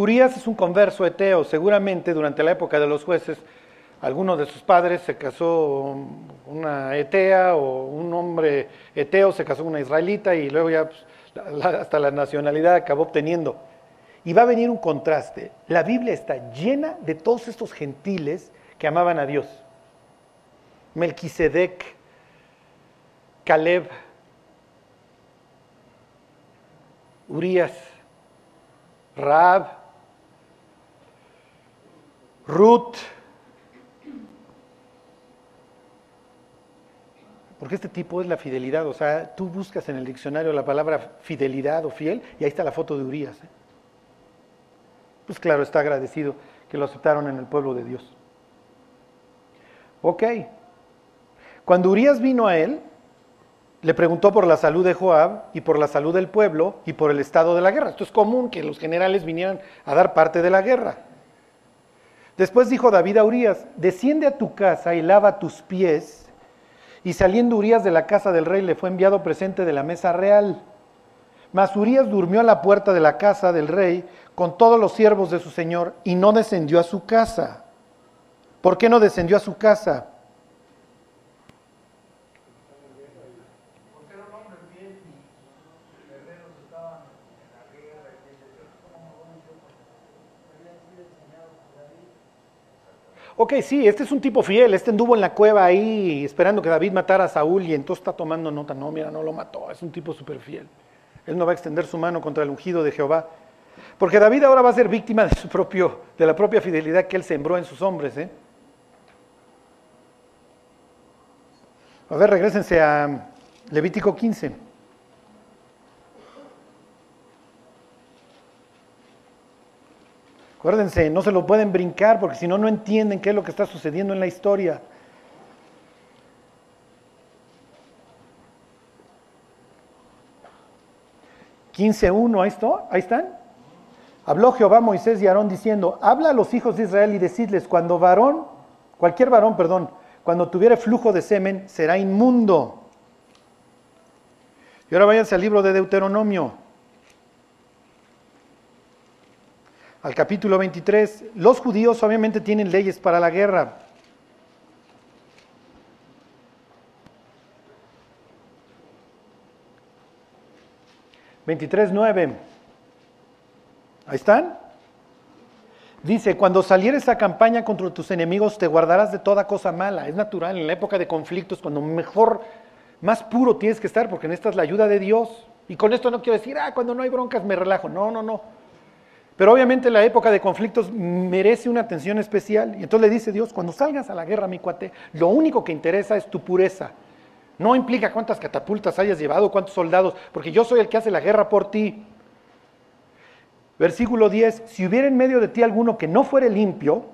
Urias es un converso eteo, seguramente durante la época de los jueces, alguno de sus padres se casó una etea o un hombre eteo se casó una israelita y luego ya pues, hasta la nacionalidad acabó obteniendo. Y va a venir un contraste. La Biblia está llena de todos estos gentiles que amaban a Dios. Melquisedec, Caleb, Urias, Raab, Ruth. Porque este tipo es la fidelidad. O sea, tú buscas en el diccionario la palabra fidelidad o fiel y ahí está la foto de Urias. ¿eh? Pues claro, está agradecido que lo aceptaron en el pueblo de Dios. Ok. Cuando Urias vino a él, le preguntó por la salud de Joab y por la salud del pueblo y por el estado de la guerra. Esto es común que los generales vinieran a dar parte de la guerra. Después dijo David a Urias, desciende a tu casa y lava tus pies. Y saliendo Urias de la casa del rey le fue enviado presente de la mesa real. Mas Urias durmió a la puerta de la casa del rey con todos los siervos de su señor y no descendió a su casa. ¿Por qué no descendió a su casa? Ok, sí, este es un tipo fiel, este anduvo en la cueva ahí esperando que David matara a Saúl y entonces está tomando nota, no, mira, no lo mató, es un tipo súper fiel. Él no va a extender su mano contra el ungido de Jehová. Porque David ahora va a ser víctima de, su propio, de la propia fidelidad que él sembró en sus hombres. ¿eh? A ver, regresense a Levítico 15. Acuérdense, no se lo pueden brincar porque si no, no entienden qué es lo que está sucediendo en la historia. ¿15.1? Ahí, ahí están. Habló Jehová a Moisés y Aarón diciendo, habla a los hijos de Israel y decidles, cuando varón, cualquier varón, perdón, cuando tuviere flujo de semen, será inmundo. Y ahora váyanse al libro de Deuteronomio. Al capítulo 23, los judíos obviamente tienen leyes para la guerra. ¿23.9? Ahí están. Dice, cuando salieres a campaña contra tus enemigos te guardarás de toda cosa mala. Es natural, en la época de conflictos, cuando mejor, más puro tienes que estar, porque necesitas la ayuda de Dios. Y con esto no quiero decir, ah, cuando no hay broncas me relajo. No, no, no. Pero obviamente la época de conflictos merece una atención especial. Y entonces le dice Dios, cuando salgas a la guerra, mi cuate, lo único que interesa es tu pureza. No implica cuántas catapultas hayas llevado, cuántos soldados, porque yo soy el que hace la guerra por ti. Versículo 10, si hubiera en medio de ti alguno que no fuere limpio,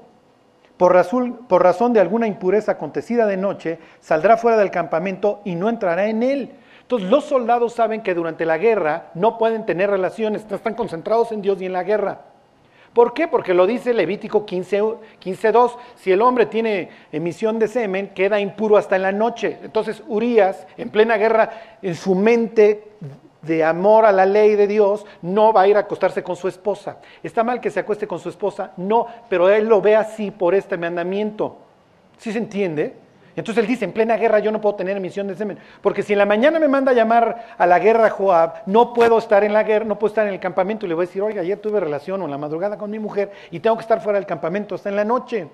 por razón, por razón de alguna impureza acontecida de noche, saldrá fuera del campamento y no entrará en él entonces los soldados saben que durante la guerra no pueden tener relaciones, están concentrados en Dios y en la guerra. ¿Por qué? Porque lo dice Levítico 15.2. 15, si el hombre tiene emisión de semen, queda impuro hasta en la noche. Entonces Urias, en plena guerra, en su mente de amor a la ley de Dios, no va a ir a acostarse con su esposa. ¿Está mal que se acueste con su esposa? No, pero él lo ve así por este mandamiento. ¿Sí se entiende? Entonces él dice, en plena guerra yo no puedo tener emisión de semen, porque si en la mañana me manda a llamar a la guerra Joab, no puedo estar en la guerra, no puedo estar en el campamento y le voy a decir, oiga, ayer tuve relación o en la madrugada con mi mujer y tengo que estar fuera del campamento hasta en la noche.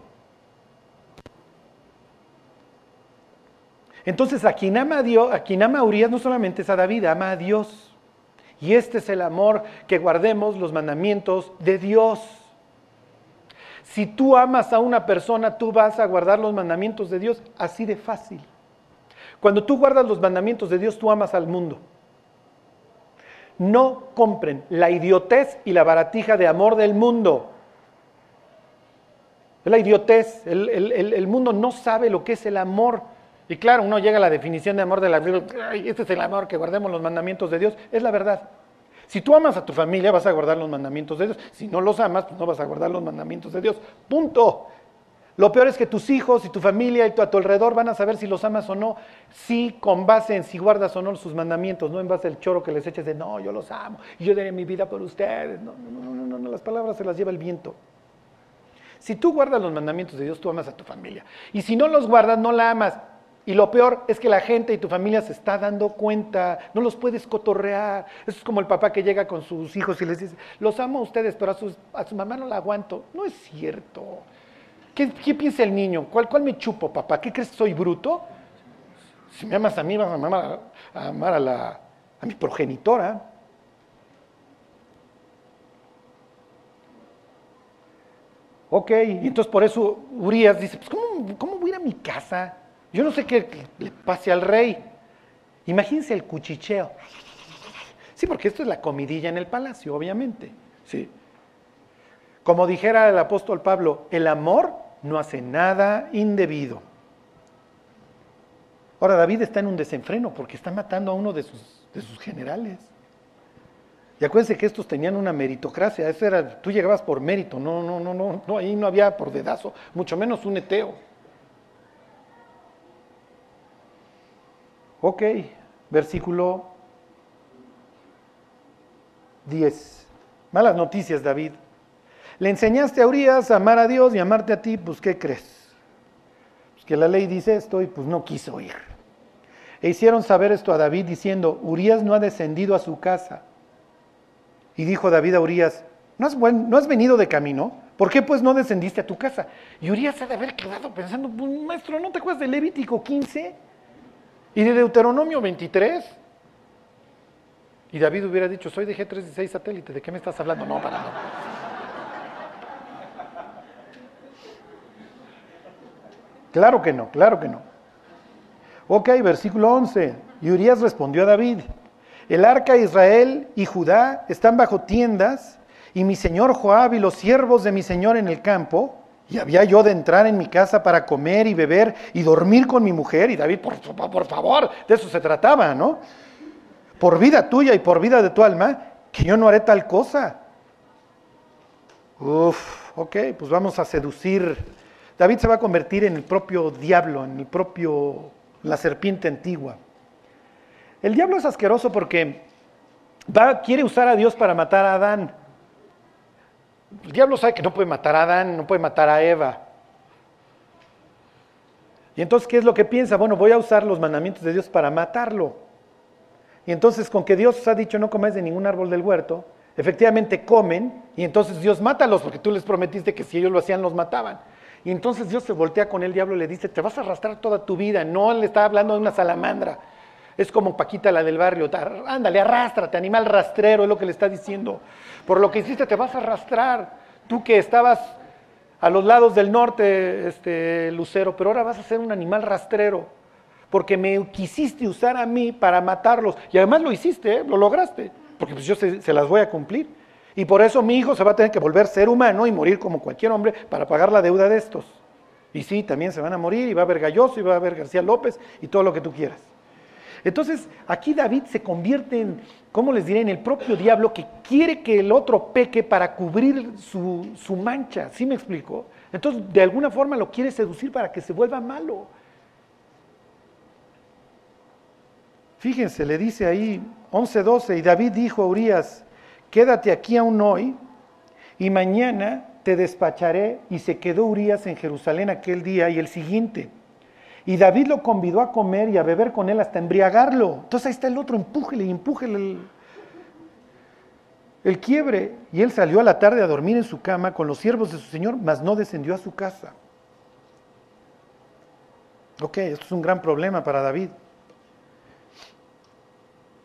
Entonces a quien ama a Dios, a quien ama a Urias no solamente es a David, ama a Dios. Y este es el amor que guardemos los mandamientos de Dios. Si tú amas a una persona, tú vas a guardar los mandamientos de Dios así de fácil. Cuando tú guardas los mandamientos de Dios, tú amas al mundo. No compren la idiotez y la baratija de amor del mundo. La idiotez. El, mundo no sabe lo que es el amor. Y claro, uno llega a la definición de amor de la Biblia. Este es el amor, que guardemos los mandamientos de Dios. Es la verdad. Si tú amas a tu familia, vas a guardar los mandamientos de Dios. Si no los amas, pues no vas a guardar los mandamientos de Dios. Punto. Lo peor es que tus hijos y tu familia y tu, a tu alrededor van a saber si los amas o no, si con base en si guardas o no sus mandamientos, no en base al choro que les eches de no, yo los amo, y yo daré mi vida por ustedes. No, no, no, no, no, las palabras se las lleva el viento. Si tú guardas los mandamientos de Dios, tú amas a tu familia. Y si no los guardas, no la amas. Y lo peor es que la gente y tu familia se está dando cuenta, no los puedes cotorrear. Eso es como el papá que llega con sus hijos y les dice, los amo a ustedes, pero a, su mamá no la aguanto. No es cierto. ¿Qué, piensa el niño? ¿Cuál, ¿Cuál me chupo, papá? ¿Qué crees soy bruto? Si me amas a mí, vas a amar a, la, mi progenitora. Ok, y entonces por eso Urias dice, pues ¿cómo, cómo voy a ir a mi casa? Yo no sé qué le pase al rey. Imagínense el cuchicheo. Sí, porque esto es la comidilla en el palacio, obviamente. Sí. Como dijera el apóstol Pablo, el amor no hace nada indebido. Ahora David está en un desenfreno porque está matando a uno de sus, de sus generales. Y acuérdense que estos tenían una meritocracia, eso era, tú llegabas por mérito, no, no, no, no, no, ahí no había por dedazo, mucho menos un eteo. Ok, versículo 10. Malas noticias, David. Le enseñaste a Urias a amar a Dios y amarte a ti, pues ¿qué crees? Pues que la ley dice esto y pues no quiso ir. E hicieron saber esto a David diciendo, Urias no ha descendido a su casa. Y dijo David a Urias, ¿no has, ¿no has venido de camino? ¿Por qué pues no descendiste a tu casa? Y Urias ha de haber quedado pensando, pues, maestro, ¿no te acuerdas de Levítico 15? Y de Deuteronomio 23. Y David hubiera dicho, soy de G36 satélite, ¿de qué me estás hablando? No, para no. Claro que no, claro que no. Ok, versículo 11. Y Urias respondió a David, el arca Israel y Judá están bajo tiendas y mi señor Joab y los siervos de mi señor en el campo, y había yo de entrar en mi casa para comer y beber y dormir con mi mujer. Y David, por, favor, de eso se trataba, ¿no? Por vida tuya y por vida de tu alma, que yo no haré tal cosa. Uf, ok, pues vamos a seducir. David se va a convertir en el propio diablo, en el propio, la serpiente antigua. El diablo es asqueroso porque va, quiere usar a Dios para matar a Adán. El diablo sabe que no puede matar a Adán, no puede matar a Eva. Y entonces, ¿qué es lo que piensa? Bueno, voy a usar los mandamientos de Dios para matarlo. Y entonces, con que Dios os ha dicho no comáis de ningún árbol del huerto, efectivamente comen, y entonces Dios mátalos, porque tú les prometiste que si ellos lo hacían, los mataban. Y entonces Dios se voltea con el diablo y le dice, te vas a arrastrar toda tu vida. No le está hablando de una salamandra. Es como Paquita la del barrio. Ándale, arrástrate, animal rastrero, es lo que le está diciendo. Por lo que hiciste te vas a arrastrar. Tú que estabas a los lados del norte, este, Lucero, pero ahora vas a ser un animal rastrero. Porque me quisiste usar a mí para matarlos. Y además lo hiciste, ¿eh? lo lograste. Porque pues yo se, se las voy a cumplir. Y por eso mi hijo se va a tener que volver ser humano y morir como cualquier hombre para pagar la deuda de estos. Y sí, también se van a morir y va a haber Galloso y va a haber García López y todo lo que tú quieras. Entonces, aquí David se convierte en, ¿cómo les diré?, en el propio diablo que quiere que el otro peque para cubrir su, mancha. ¿Sí me explico? Entonces, de alguna forma lo quiere seducir para que se vuelva malo. Fíjense, le dice ahí 11:12, y David dijo a Urias, quédate aquí aún hoy, y mañana te despacharé. Y se quedó Urias en Jerusalén aquel día y el siguiente. Y David lo convidó a comer y a beber con él hasta embriagarlo. Entonces ahí está el otro, empújele empújele el, el quiebre. Y él salió a la tarde a dormir en su cama con los siervos de su señor, mas no descendió a su casa. Ok, esto es un gran problema para David.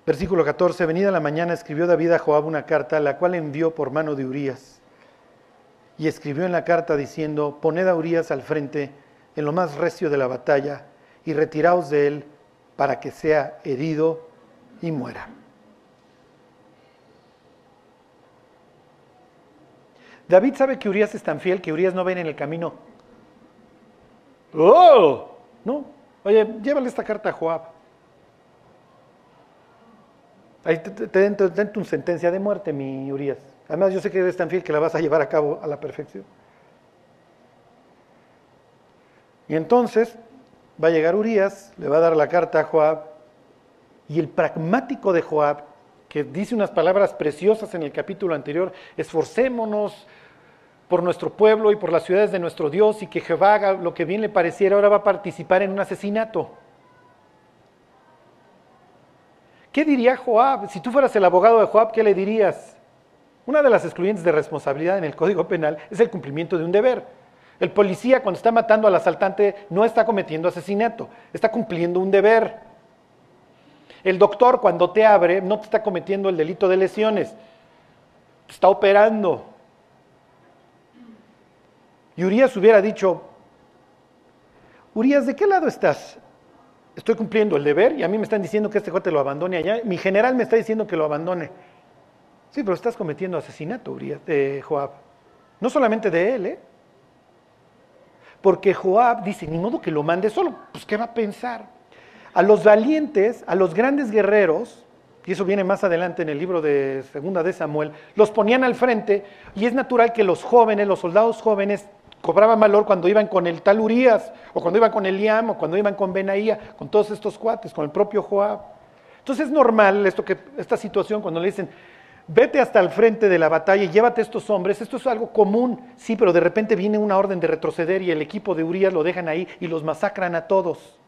Versículo 14, venida la mañana escribió David a Joab una carta, la cual envió por mano de Urías. Y escribió en la carta diciendo, poned a Urías al frente en lo más recio de la batalla y retiraos de él para que sea herido y muera. David sabe que Urias es tan fiel que Urias no ven en el camino. ¡Oh! No. Oye, llévale esta carta a Joab. Ahí te, den tu sentencia de muerte, mi Urias. Además, yo sé que eres tan fiel que la vas a llevar a cabo a la perfección. Y entonces va a llegar Urias, le va a dar la carta a Joab, y el pragmático de Joab, que dice unas palabras preciosas en el capítulo anterior, esforcémonos por nuestro pueblo y por las ciudades de nuestro Dios, y que Jehová haga lo que bien le pareciera, ahora va a participar en un asesinato. ¿Qué diría Joab? Si tú fueras el abogado de Joab, ¿qué le dirías? Una de las excluyentes de responsabilidad en el Código Penal es el cumplimiento de un deber. El policía cuando está matando al asaltante no está cometiendo asesinato, está cumpliendo un deber. El doctor cuando te abre no te está cometiendo el delito de lesiones, te está operando. Y Urias hubiera dicho, Urias, ¿de qué lado estás? Estoy cumpliendo el deber y a mí me están diciendo que este cuate lo abandone allá. Mi general me está diciendo que lo abandone. Sí, pero estás cometiendo asesinato, Urias, de Joab. No solamente de él, ¿eh? Porque Joab dice, ni modo que lo mande solo, pues ¿qué va a pensar? A los valientes, a los grandes guerreros, y eso viene más adelante en el libro de Segunda de Samuel, los ponían al frente y es natural que los jóvenes, los soldados jóvenes, cobraban valor cuando iban con el tal Urias, o cuando iban con Eliam, o cuando iban con Benaía, con todos estos cuates, con el propio Joab. Entonces es normal esto que, esta situación cuando le dicen, vete hasta el frente de la batalla y llévate a estos hombres. Esto es algo común, sí, pero de repente viene una orden de retroceder y el equipo de Urias lo dejan ahí y los masacran a todos.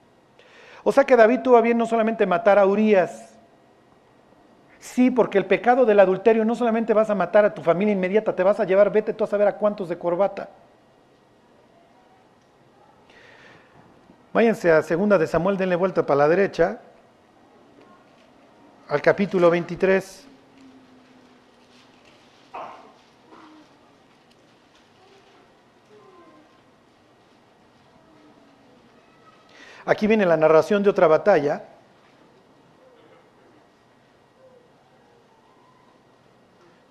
O sea que David tuvo bien no solamente matar a Urias, sí, porque el pecado del adulterio no solamente vas a matar a tu familia inmediata, te vas a llevar, vete tú a saber a cuántos de corbata. Váyanse a segunda de Samuel, denle vuelta para la derecha, al capítulo 23. Aquí viene la narración de otra batalla.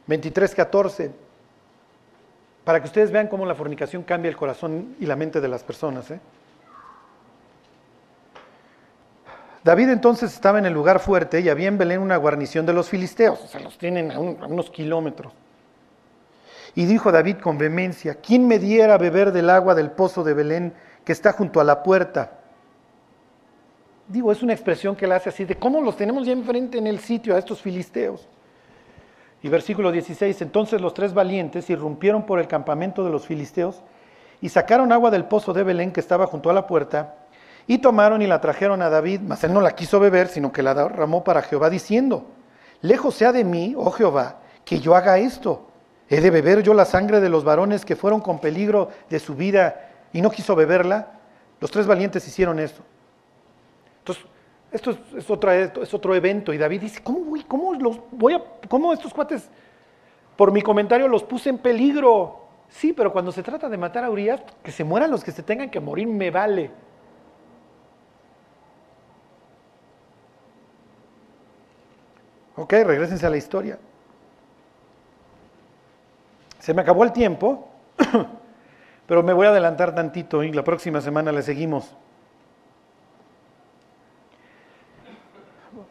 23, 14. Para que ustedes vean cómo la fornicación cambia el corazón y la mente de las personas. ¿eh? David entonces estaba en el lugar fuerte y había en Belén una guarnición de los filisteos, o sea, los tienen a, unos kilómetros. Y dijo David con vehemencia, ¿quién me diera a beber del agua del pozo de Belén que está junto a la puerta? Digo, es una expresión que la hace así, de cómo los tenemos ya enfrente en el sitio a estos filisteos. Y versículo 16, entonces los tres valientes irrumpieron por el campamento de los filisteos y sacaron agua del pozo de Belén que estaba junto a la puerta y tomaron y la trajeron a David, mas él no la quiso beber, sino que la derramó para Jehová, diciendo, lejos sea de mí, oh Jehová, que yo haga esto. ¿He de beber yo la sangre de los varones que fueron con peligro de su vida y no quiso beberla? Los tres valientes hicieron esto. Esto es, otra, es otro evento. Y David dice, ¿cómo, voy, cómo, los voy a, ¿cómo estos cuates, por mi comentario, los puse en peligro? Sí, pero cuando se trata de matar a Urias, que se mueran los que se tengan que morir, me vale. Ok, regresense a la historia. Se me acabó el tiempo, pero me voy a adelantar tantito y la próxima semana le seguimos.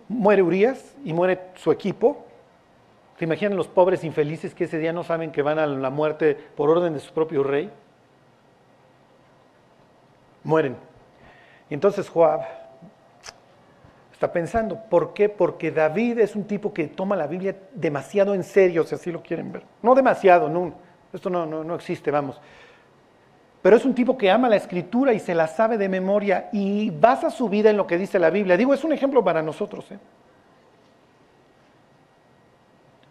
Muere Urias y muere su equipo. ¿Se imaginan los pobres infelices que ese día no saben que van a la muerte por orden de su propio rey? Mueren. Y entonces Joab está pensando. ¿Por qué? Porque David es un tipo que toma la Biblia demasiado en serio, si así lo quieren ver. No demasiado, no, esto no, no, existe, vamos. Pero es un tipo que ama la escritura y se la sabe de memoria y basa su vida en lo que dice la Biblia. Digo, es un ejemplo para nosotros. ¿eh?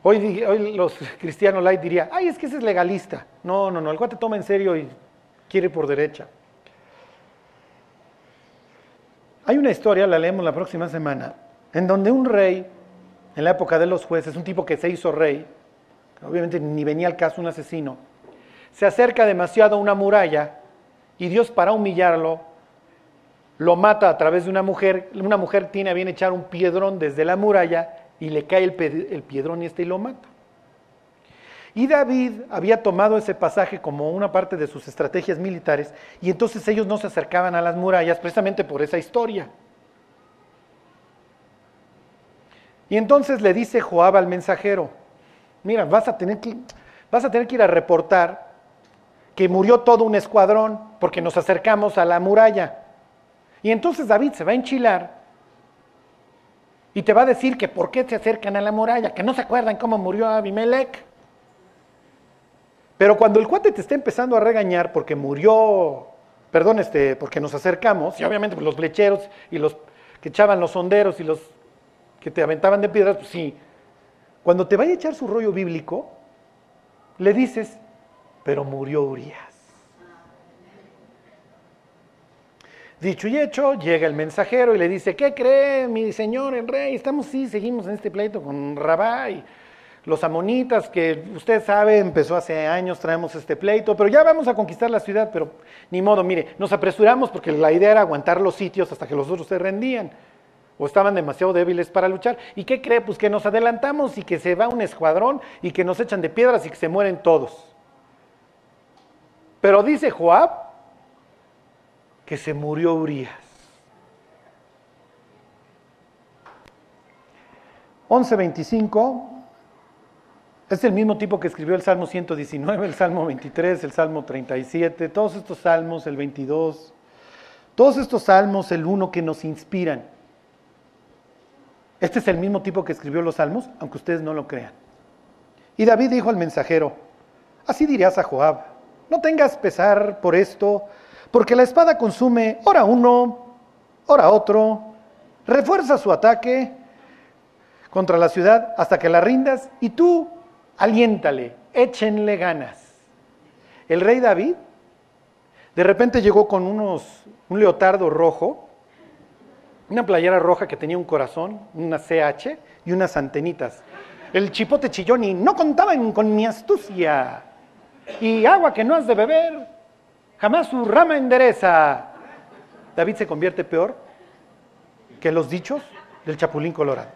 Hoy, los cristianos light dirían, ay, es que ese es legalista. No, no, no, el cuate toma en serio y quiere por derecha. Hay una historia, la leemos la próxima semana, en donde un rey, en la época de los jueces, un tipo que se hizo rey, obviamente ni venía al caso un asesino, se acerca demasiado a una muralla y Dios para humillarlo lo mata a través de una mujer. Una mujer tiene a bien echar un piedrón desde la muralla y le cae el, piedrón y este y lo mata. Y David había tomado ese pasaje como una parte de sus estrategias militares y entonces ellos no se acercaban a las murallas precisamente por esa historia. Y entonces le dice Joab al mensajero, mira, vas a vas a tener que ir a reportar que murió todo un escuadrón porque nos acercamos a la muralla. Y entonces David se va a enchilar y te va a decir que por qué se acercan a la muralla, que no se acuerdan cómo murió Abimelech. Pero cuando el cuate te está empezando a regañar porque murió, perdón, este, porque nos acercamos, y obviamente pues, los flecheros y los que echaban los sonderos y los que te aventaban de piedras, pues sí. Cuando te vaya a echar su rollo bíblico, le dices, pero murió Urias. Dicho y hecho, llega el mensajero y le dice, ¿qué cree mi señor el rey? Estamos, sí, seguimos en este pleito con Rabá y los amonitas, que usted sabe, empezó hace años, traemos este pleito, pero ya vamos a conquistar la ciudad, pero ni modo, mire, nos apresuramos porque la idea era aguantar los sitios hasta que los otros se rendían, o estaban demasiado débiles para luchar. ¿Y qué cree? Pues que nos adelantamos y que se va un escuadrón y que nos echan de piedras y que se mueren todos. Pero dice Joab que se murió Urias. 11.25 es el mismo tipo que escribió el Salmo 119, el Salmo 23, el Salmo 37, todos estos salmos, el 22, todos estos salmos, el uno que nos inspiran. Este es el mismo tipo que escribió los salmos, aunque ustedes no lo crean. Y David dijo al mensajero, así dirás a Joab, no tengas pesar por esto, porque la espada consume ora uno, ora otro, refuerza su ataque contra la ciudad hasta que la rindas, y tú aliéntale, échenle ganas. El rey David de repente llegó con unos, un leotardo rojo, una playera roja que tenía un corazón, una CH y unas antenitas. El chipote chillón y no contaban con mi astucia. Y agua que no has de beber, jamás su rama endereza. David se convierte peor que los dichos del Chapulín Colorado.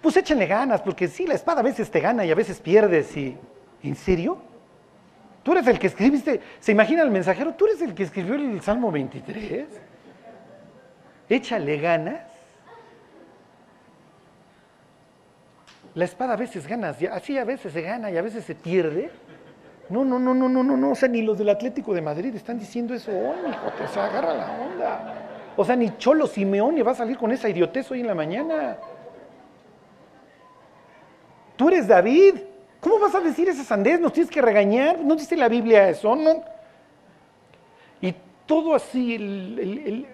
Pues échenle ganas, porque sí, la espada a veces te gana y a veces pierdes. Y, ¿En serio? Tú eres el que escribiste, se imagina el mensajero, tú eres el que escribió el Salmo 23. Échale ganas. La espada a veces gana, así a veces se gana y a veces se pierde. No, no, no, no, no, no, no. O sea, ni los del Atlético de Madrid están diciendo eso hoy, hijo, o sea, agarra la onda. O sea, ni Cholo Simeone va a salir con esa idiotez hoy en la mañana. Tú eres David. ¿Cómo vas a decir esa sandez? Nos tienes que regañar. ¿No dice la Biblia eso? Y todo así, el,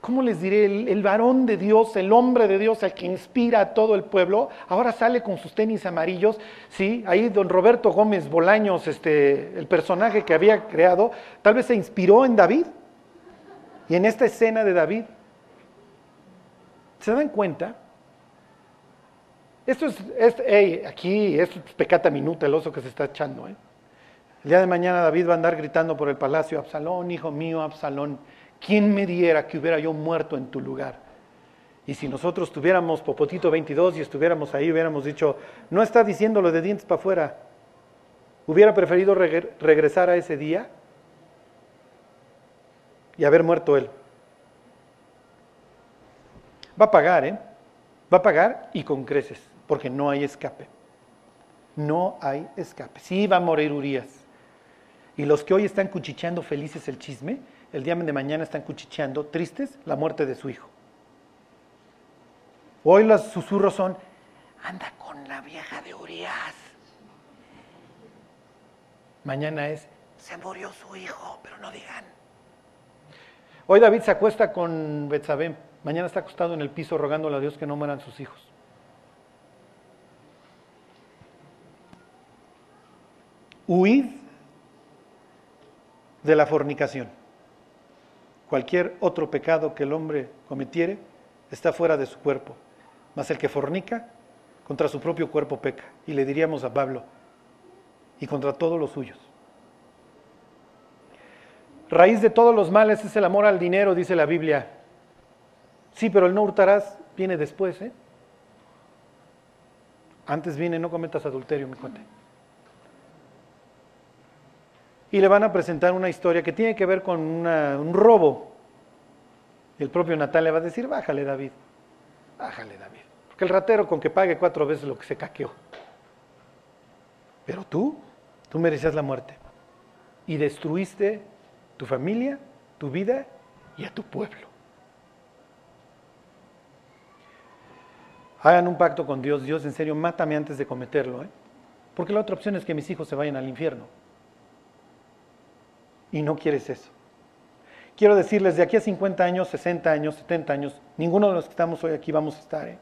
¿cómo les diré? El, varón de Dios, el hombre de Dios, el que inspira a todo el pueblo, ahora sale con sus tenis amarillos, ¿sí? Ahí don Roberto Gómez Bolaños, este, el personaje que había creado, tal vez se inspiró en David. Y en esta escena de David, ¿se dan cuenta? Esto es, hey, aquí, es pecata minuta el oso que se está echando. ¿eh? El día de mañana David va a andar gritando por el palacio, Absalón, hijo mío, Absalón, ¿quién me diera que hubiera yo muerto en tu lugar? Y si nosotros tuviéramos Popotito 22 y estuviéramos ahí, hubiéramos dicho, no está diciéndolo de dientes para afuera. ¿Hubiera preferido regresar a ese día y haber muerto él? Va a pagar, ¿eh? Va a pagar y con creces porque no hay escape. No hay escape. Sí va a morir Urias. Y los que hoy están cuchicheando felices el chisme, el día de mañana están cuchicheando tristes la muerte de su hijo. Hoy los susurros son, anda con la vieja de Urias. Mañana es, se murió su hijo, pero no digan. Hoy David se acuesta con Betsabé, mañana está acostado en el piso rogándole a Dios que no mueran sus hijos. Huid de la fornicación. Cualquier otro pecado que el hombre cometiere está fuera de su cuerpo, mas el que fornica contra su propio cuerpo peca. Y le diríamos a Pablo, y contra todos los suyos. Raíz de todos los males es el amor al dinero, dice la Biblia. Sí, pero el no hurtarás viene después, ¿eh? Antes viene no cometas adulterio, mi cuate y le van a presentar una historia que tiene que ver con un robo. el propio Natal le va a decir, bájale David, bájale David. Porque el ratero con que pague cuatro veces lo que se caqueó. Pero tú, tú merecías la muerte. Y destruiste tu familia, tu vida y a tu pueblo. Hagan un pacto con Dios. Dios, en serio, mátame antes de cometerlo. ¿eh? Porque la otra opción es que mis hijos se vayan al infierno y no quieres eso. Quiero decirles, de aquí a 50 años, 60 años, 70 años, ninguno de los que estamos hoy aquí vamos a estar. ¿eh?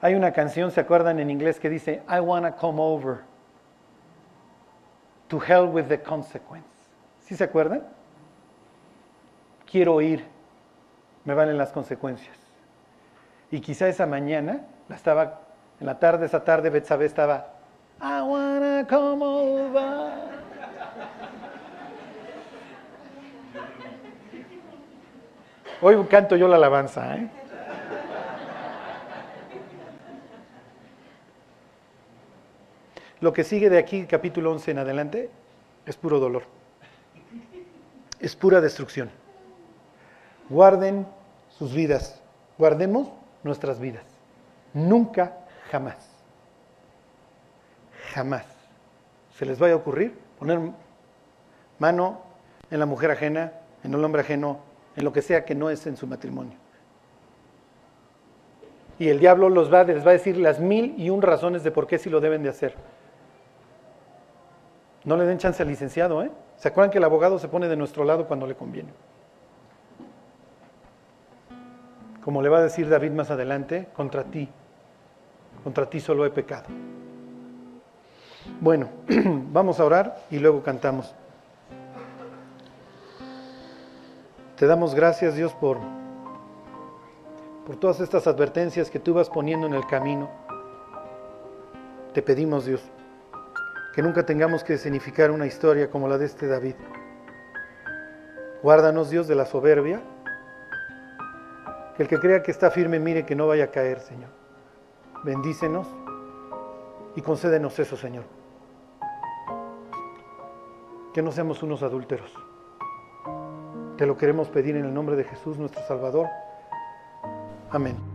Hay una canción, ¿se acuerdan en inglés que dice, I wanna come over to hell with the consequence? ¿Sí se acuerdan? Quiero ir, me valen las consecuencias. Y quizá esa mañana, estaba, en la tarde, esa tarde, Betsabe estaba, I wanna come over. Hoy canto yo la alabanza. ¿eh? Lo que sigue de aquí, capítulo 11 en adelante, es puro dolor. Es pura destrucción. Guarden sus vidas. Guardemos nuestras vidas. Nunca, jamás. Jamás se les vaya a ocurrir poner mano en la mujer ajena, en el hombre ajeno, en lo que sea que no es en su matrimonio. Y el diablo los va, les va a decir las mil y un razones de por qué sí lo deben de hacer. No le den chance al licenciado, ¿eh? ¿Se acuerdan que el abogado se pone de nuestro lado cuando le conviene? Como le va a decir David más adelante, contra ti, contra ti solo he pecado. Bueno, vamos a orar y luego cantamos. Te damos gracias, Dios, por, por todas estas advertencias que tú vas poniendo en el camino. Te pedimos, Dios, que nunca tengamos que escenificar una historia como la de este David. Guárdanos, Dios, de la soberbia. Que el que crea que está firme mire que no vaya a caer, Señor. Bendícenos y concédenos eso, Señor. Que no seamos unos adúlteros. Te lo queremos pedir en el nombre de Jesús nuestro Salvador. Amén.